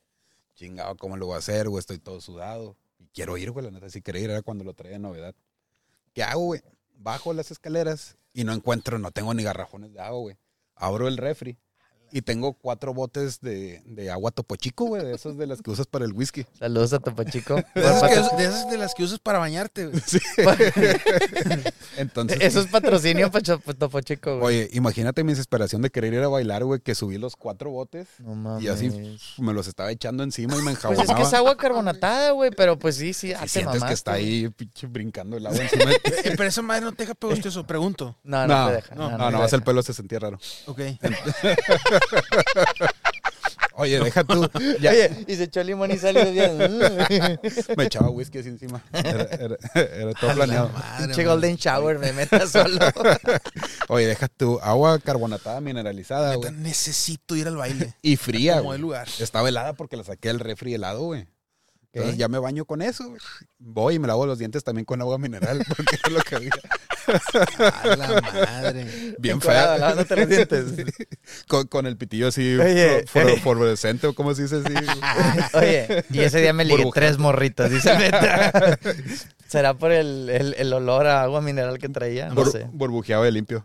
Chingado, ¿cómo lo voy a hacer, güey? Estoy todo sudado. Quiero ir, güey, la neta, si quería ir, era cuando lo traía de novedad. ¿Qué hago, güey? Bajo las escaleras y no encuentro, no tengo ni garrafones de agua, güey. Abro el refri y tengo cuatro botes de, de agua topo chico, güey, de esos de las que usas para el whisky. Saludos a Topo Chico. De esas, que- de esas de las que usas para bañarte, güey. Sí. Entonces, Eso es patrocinio para Topo Chico, güey. oye, imagínate mi desesperación de querer ir a bailar, güey, que subí los cuatro botes No mames. y así me los estaba echando encima y me Pues enjabonaba. es que es agua carbonatada, güey, pero pues sí, sí, hace sientes mamaste, que está ahí pinche brincando el agua encima de ti. Eh, pero esa madre no te deja pegostioso, pregunto. No, no, No, te deja. no, No, no, más el pelo se sentía raro. Ok. Oye, deja tú. Ya Oye, y se echó limón y salió bien. me echaba whisky así encima. Era, era- era todo planeado. Pinche golden shower, me meta solo. Oye, deja tú. Agua carbonatada mineralizada, güey. necesito ir al baile. Y fría, Como el lugar. Estaba helada porque la saqué del refri helado, güey. Entonces ya me baño con eso. Voy y me lavo los dientes también con agua mineral porque es lo que había. A la madre. Bien fea. lavándote los dientes. Con, con el pitillo así fluorescente o como se dice así. Oye, y ese día me ligué tres morritas, dice. ¿Será por el, el- el olor a agua mineral que traía? No Bur- sé. burbujeado de limpio.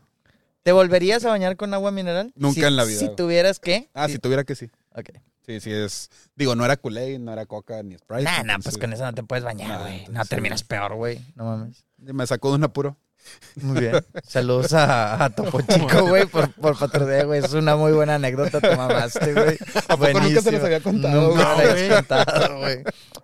¿Te volverías a bañar con agua mineral? Nunca Si- en la vida, Si tuvieras que. Ah, si tuviera que sí. Ok. Sí, sí es. Digo, no era Kool-Aid, no era Coca ni Sprite. Nah, nah, pues con eso no te puedes bañar, Nah, güey. No, terminas sí. peor, güey. No mames. Me sacó de un apuro. Muy bien. Saludos a, a Topo Chico, güey, por, por patrocinar, güey. Es una muy buena anécdota, te mamaste, güey. ¿A poco nunca se los había contado, Nunca güey? me habías contado, güey.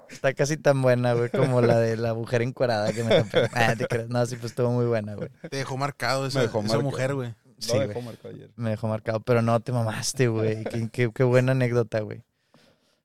Está casi tan buena, güey, como la de la mujer encuerada que me. Ah, te. No, sí, pues estuvo muy buena, güey. Te dejó marcado esa, Me dejó esa marcado. mujer, güey. Sí, Lo güey. dejó marcado ayer. Me dejó marcado, pero no te mamaste, güey. Qué, qué- qué buena anécdota, güey.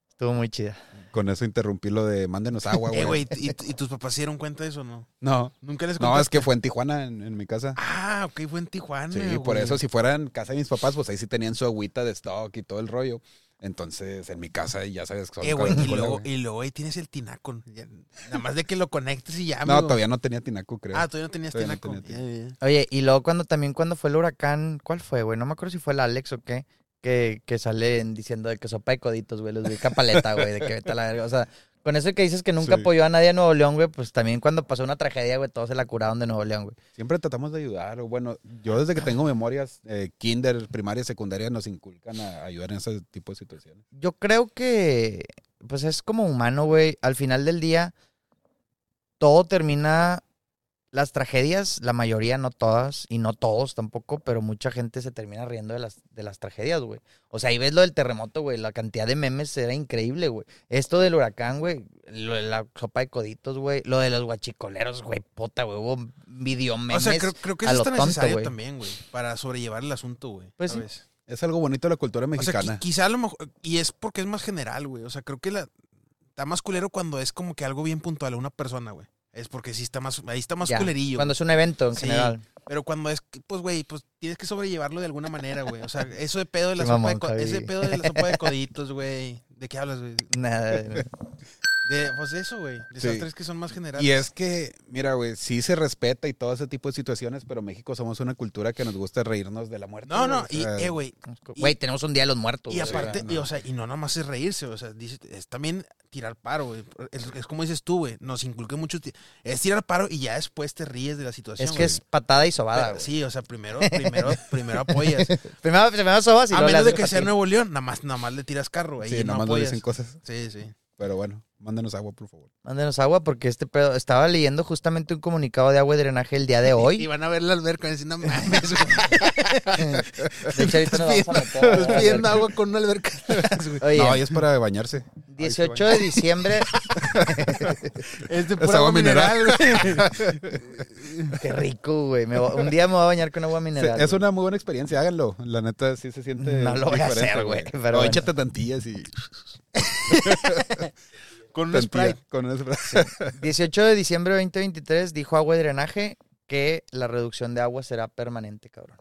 Estuvo muy chida. Con eso interrumpí lo de mándenos agua, Eh, güey. ¿y, y tus papás se dieron cuenta de eso o no? no. Nunca les No, contaste? es que fue en Tijuana, en, en mi casa. Ah, ok, fue en Tijuana. Sí, por eso si fuera en casa de mis papás, pues ahí sí tenían su agüita de stock y todo el rollo. Entonces, en mi casa ya sabes que son Eh, güey, y luego, y luego ahí tienes el tinaco. Ya, Nada más de que lo conectes y ya, No, amigo. todavía no tenía tinaco, creo. Ah, todavía no tenías Todavía no tinaco. tenía ya, ya. Oye, y luego cuando también cuando fue el huracán, ¿cuál fue, güey? No me acuerdo si fue el Alex o qué, que, que salen diciendo de que sopa de coditos, güey, los de paleta, güey, de que vete a la verga. O sea, con eso que dices que nunca Sí. apoyó a nadie en Nuevo León, güey, pues también cuando pasó una tragedia, güey, todos se la curaron de Nuevo León, güey. Siempre tratamos de ayudar. o Bueno, yo desde que tengo memorias, eh, kinder, primaria, secundaria, nos inculcan a ayudar en ese tipo de situaciones. Yo creo que, pues es como humano, güey. Al final del día, todo termina. Las tragedias, la mayoría, no todas, y no todos tampoco, pero mucha gente se termina riendo de las, de las tragedias, güey. O sea, ahí ves lo del terremoto, güey. La cantidad de memes era increíble, güey. Esto del huracán, güey. Lo de la sopa de coditos, güey. Lo de los guachicoleros, güey. Puta, güey. Hubo video memes. O sea, creo, creo que eso está tonto, necesario güey. también, güey. Para sobrellevar el asunto, güey. Pues sí. Es algo bonito de la cultura O sea, mexicana. qui- quizá a lo mejor. Y es porque es más general, güey. O sea, creo que la. Está más culero cuando es como que algo bien puntual a una persona, güey. Es porque sí está más. Ahí está más Ya, culerillo. Cuando es un evento en Sí. general. Pero cuando es, pues, güey, pues tienes que sobrellevarlo de alguna manera, güey. O sea, eso de pedo de la Sí, sopa mamón, de ese pedo de la sopa de coditos, güey. ¿De qué hablas, güey? Nada. güey. De, pues eso, güey. De esas Sí. tres que son más generales. Y es que, mira, güey, sí se respeta y todo ese tipo de situaciones, pero México somos una cultura que nos gusta reírnos de la muerte. No, no, y, o sea, eh, güey. Güey, tenemos un día de los muertos. Y aparte, no. y, o sea, y no nada más es reírse, o sea, dice, es también tirar paro, güey. Es, es como dices tú, güey. Nos inculqué mucho. Es tirar paro y ya después te ríes de la situación. Es que es patada y sobada, güey. Sí, o sea, primero, primero, primero apoyas. Primero, primero sobas y A le menos de que sea. Nuevo León, nada más, nada más le tiras carro, güey. sí, y no nada más apoyas. dicen cosas. Sí, sí. Pero bueno, mándenos agua, por favor. Mándenos agua porque este pedo. Estaba leyendo justamente un comunicado de agua y drenaje el día de Y hoy. van a ver la alberca y decir, no mames, güey. De hecho, ahorita nos vamos a meter a la Estás pidiendo alberca. agua con una alberca atrás, güey. Oye, No, y es para bañarse. 18 de diciembre. Es de pura agua agua mineral, güey. Qué rico, güey. Me voy- un día me voy a bañar con agua Sí, mineral. es güey. una muy buena experiencia, háganlo. La neta sí se siente. No lo voy a diferente, hacer, güey, pero O bueno. échate tantillas y. Con un Sprite. Con un Sprite. 18 de diciembre de 2023 dijo agua y drenaje que la reducción de agua será permanente, cabrón.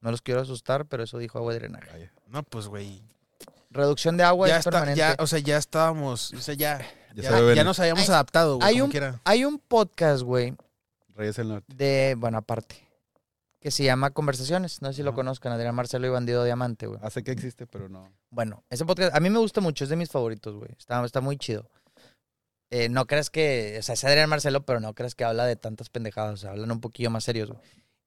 No los quiero asustar, pero eso dijo agua y drenaje. No, pues, güey. Reducción de agua Ya es está, permanente. ya, o sea, ya estábamos, o sea, ya, Ya nos habíamos Hay- adaptado, güey, hay como un- quiera. Hay un podcast, güey, Reyes del Norte. de, bueno, aparte, que se llama Conversaciones. No sé si lo conozcan, Adrián Marcelo y Bandido Diamante, güey. Hace que existe, pero no. Bueno, ese podcast a mí me gusta mucho, es de mis favoritos, güey. Está, está muy chido. Eh, no creas que, o sea, es Adrián Marcelo, pero no creas que habla de tantas pendejadas, o sea, hablan un poquillo más serios, güey.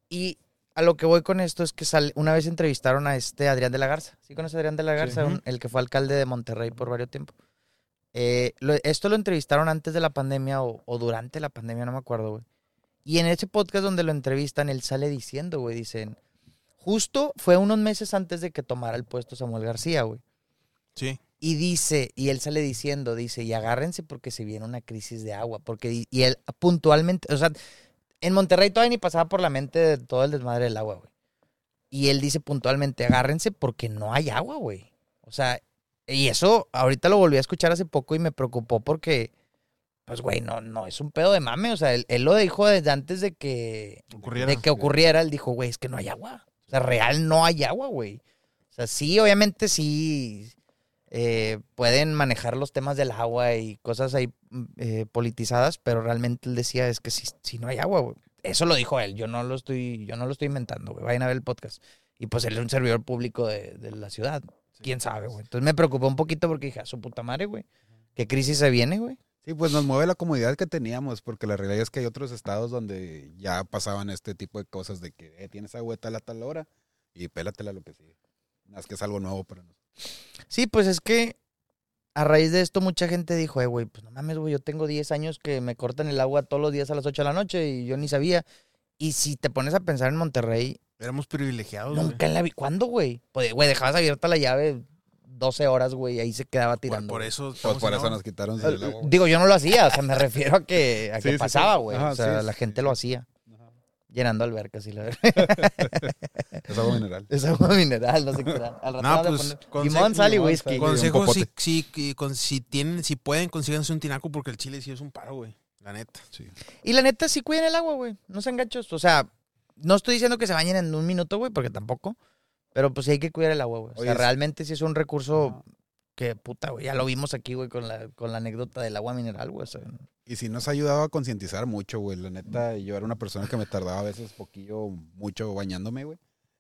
Y a lo que voy con esto es que sale, una vez entrevistaron a este Adrián de la Garza. ¿Sí conoces a Adrián de la Garza? Sí. Un- el que fue alcalde de Monterrey por varios tiempos. Eh, lo- esto lo entrevistaron antes de la pandemia o, o durante la pandemia, no me acuerdo, güey. Y en ese podcast donde lo entrevistan, él sale diciendo, güey, dicen, justo fue unos meses antes de que tomara el puesto Samuel García, güey. Sí. Y dice, y él sale diciendo, dice, y agárrense porque se viene una crisis de agua. Porque, y él puntualmente, o sea, en Monterrey todavía ni pasaba por la mente de todo el desmadre del agua, güey. Y él dice puntualmente, agárrense porque no hay agua, güey. O sea, y eso ahorita lo volví a escuchar hace poco y me preocupó porque, pues, güey, no, no es un pedo de mame. O sea, él, él lo dijo desde antes de que, Ocurriera. de que ocurriera. Él dijo, güey, es que no hay agua. O sea, real no hay agua, güey. O sea, sí, obviamente sí eh, pueden manejar los temas del agua y cosas ahí mm, eh, politizadas, pero realmente él decía es que si, si no hay agua, güey. Eso lo dijo él, yo no lo estoy, yo no lo estoy inventando, güey. Vayan a ver el podcast. Y pues él es un servidor público de, de la ciudad. ¿Quién sabe, güey? Entonces me preocupó un poquito porque dije, a su puta madre, güey. ¿Qué crisis se viene, güey? Sí, pues nos mueve la comodidad que teníamos, porque la realidad es que hay otros estados donde ya pasaban este tipo de cosas de que eh, tienes agua de tal a tal hora y pélatela lo que sigue. Es que es algo nuevo para nosotros. Sí, pues es que a raíz de esto mucha gente dijo, eh, güey, pues no mames, güey, yo tengo 10 años que me cortan el agua todos los días a las 8 de la noche y yo ni sabía. Y si te pones a pensar en Monterrey, Éramos privilegiados, güey. nunca en la vida, ¿cuándo, güey? Pues, güey, dejabas abierta la llave 12 horas, güey, ahí se quedaba tirando. por eso. Pues por eso nos quitaron el agua. Digo, yo no lo hacía, o sea, me refiero a que, a Sí, que pasaba, güey. O sea, sí, la sí, gente sí. lo hacía, Ajá. llenando albercas y la verdad. Es agua mineral. Es agua mineral, no sé qué era. Al rato No, pues, poner consejo- limón, sal y whisky. Consejo, si, con- si tienen, si pueden, consíganse un tinaco porque el chile sí es un paro, güey. La neta. Sí. Y la neta, sí cuiden el agua, güey. No sean gachos. O sea, no estoy diciendo que se bañen en un minuto, güey, porque tampoco. Pero pues sí hay que cuidar el agua, güey. O sea, realmente sí es un recurso que, puta, güey. Ya lo vimos aquí, güey, con la, con la anécdota del agua mineral, güey. O sea, Y sí nos ha ayudado a concientizar mucho, güey. La neta, yo era una persona que me tardaba a veces poquillo, mucho bañándome, güey.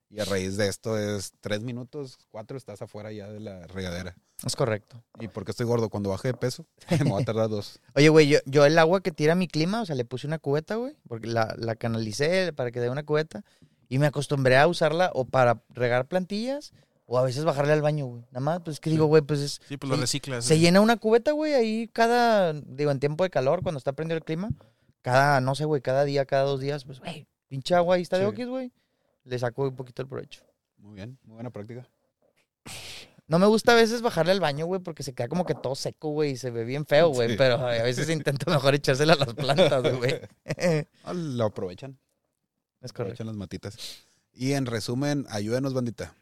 Y a raíz de esto es tres minutos, cuatro, estás afuera ya de la regadera. es correcto. Y porque estoy gordo, cuando baje de peso, me va a tardar dos. Oye, güey, yo, yo el agua que tira mi clima, o sea, le puse una cubeta, güey, porque la, la canalicé para que dé una cubeta. Y me acostumbré a usarla o para regar plantillas o a veces bajarle al baño, güey. Nada más, pues es que digo, güey, pues es, Sí, pues lo reciclas. Se eh. llena una cubeta, güey, ahí cada, digo, en tiempo de calor, cuando está prendido el clima, cada, no sé, güey, cada día, cada dos días, pues, güey, pinche agua ahí está de oquis, güey. Le saco un poquito el provecho. Muy bien, muy buena práctica. No me gusta a veces bajarle al baño, güey, porque se queda como que todo seco, güey, y se ve bien feo, güey, Sí. pero a veces intento mejor echársela a las plantas, güey. Ah, lo aprovechan, es correcto. aprovechan las matitas. Y en resumen, ayúdenos, bandita.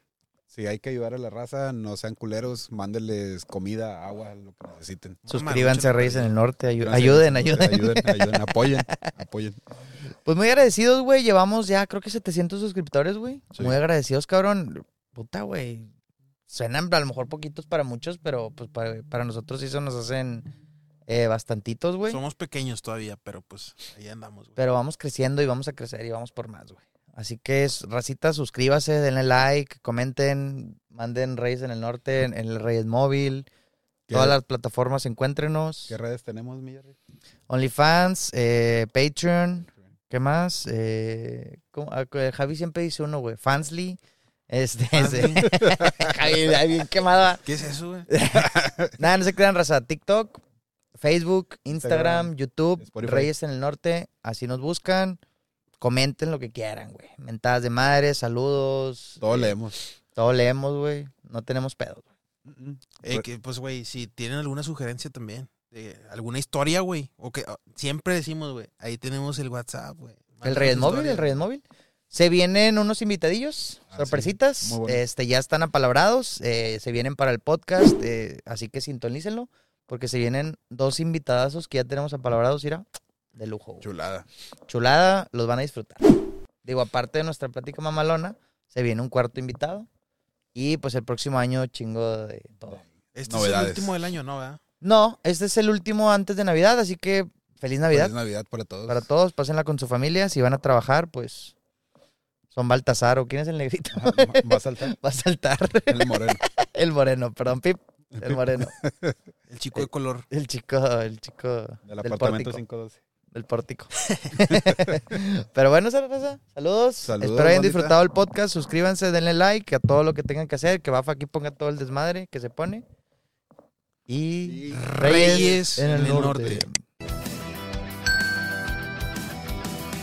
Si hay que ayudar a la raza, no sean culeros, mándenles comida, agua, lo que necesiten. Suscríbanse a Reyes en el Norte, ayu- Gracias. ayuden, ayuden. Ayuden, ayuden, apoyen, apoyen. Pues muy agradecidos, güey, llevamos ya creo que 700 suscriptores, güey. Sí. Muy agradecidos, cabrón. Puta, güey. Suenan a lo mejor poquitos para muchos, pero pues para, para nosotros sí se nos hacen eh, bastantitos, güey. Somos pequeños todavía, pero pues ahí andamos, güey. Pero vamos creciendo y vamos a crecer y vamos por más, güey. Así que, racita, suscríbase, denle like, comenten, manden Reyes en el Norte, en, en el Reyes Móvil, ¿Qué, todas las plataformas, encuéntrenos. ¿Qué redes tenemos, mi Jerry? OnlyFans, eh, Patreon, ¿qué más? Eh. Ah, Javi siempre dice uno, güey. Fansly, Este, sí. Javi, bien quemada. ¿Qué es eso, güey? Nada, no se crean, raza. TikTok, Facebook, Instagram, Instagram, YouTube, Spotify. Reyes en el Norte. Así nos buscan. Comenten lo que quieran, güey. Mentadas de madre, saludos. Todo eh, leemos. Todo leemos, güey. No tenemos pedo. Mm, Eh, que, pues, güey, si tienen alguna sugerencia también, alguna historia, güey, o que ah, siempre decimos, güey, ahí tenemos el WhatsApp, güey. El Reyes Móvil, el Reyes Móvil. Se vienen unos invitadillos, Ah, sorpresitas. sí. Muy bueno. Este, ya están apalabrados. eh, se vienen para el podcast. eh, así que sintonícenlo. Porque se vienen dos invitadazos que ya tenemos apalabrados, Ira. De lujo. güey. Chulada. Chulada, los van a disfrutar. Digo, aparte de nuestra plática mamalona, se viene un cuarto invitado. Y pues el próximo año chingo de todo. Este es Novedades. el último del año, ¿no? ¿verdad? No, este es el último antes de Navidad, así que feliz Navidad Feliz Navidad para todos. para todos. Pásenla con su familia. Si van a trabajar, pues son Baltasar o quién es el negrito. Va a saltar Va a saltar el moreno. el moreno, perdón, Pip. El moreno. El chico de color. El chico, el chico Del del apartamento pórtico. 512. Del pórtico. Pero bueno, saludos. Saludos, Espero hayan disfrutado el podcast. Suscríbanse, denle like a todo lo que tengan que hacer. Que Bafa aquí ponga todo el desmadre que se pone. Y Reyes en el norte.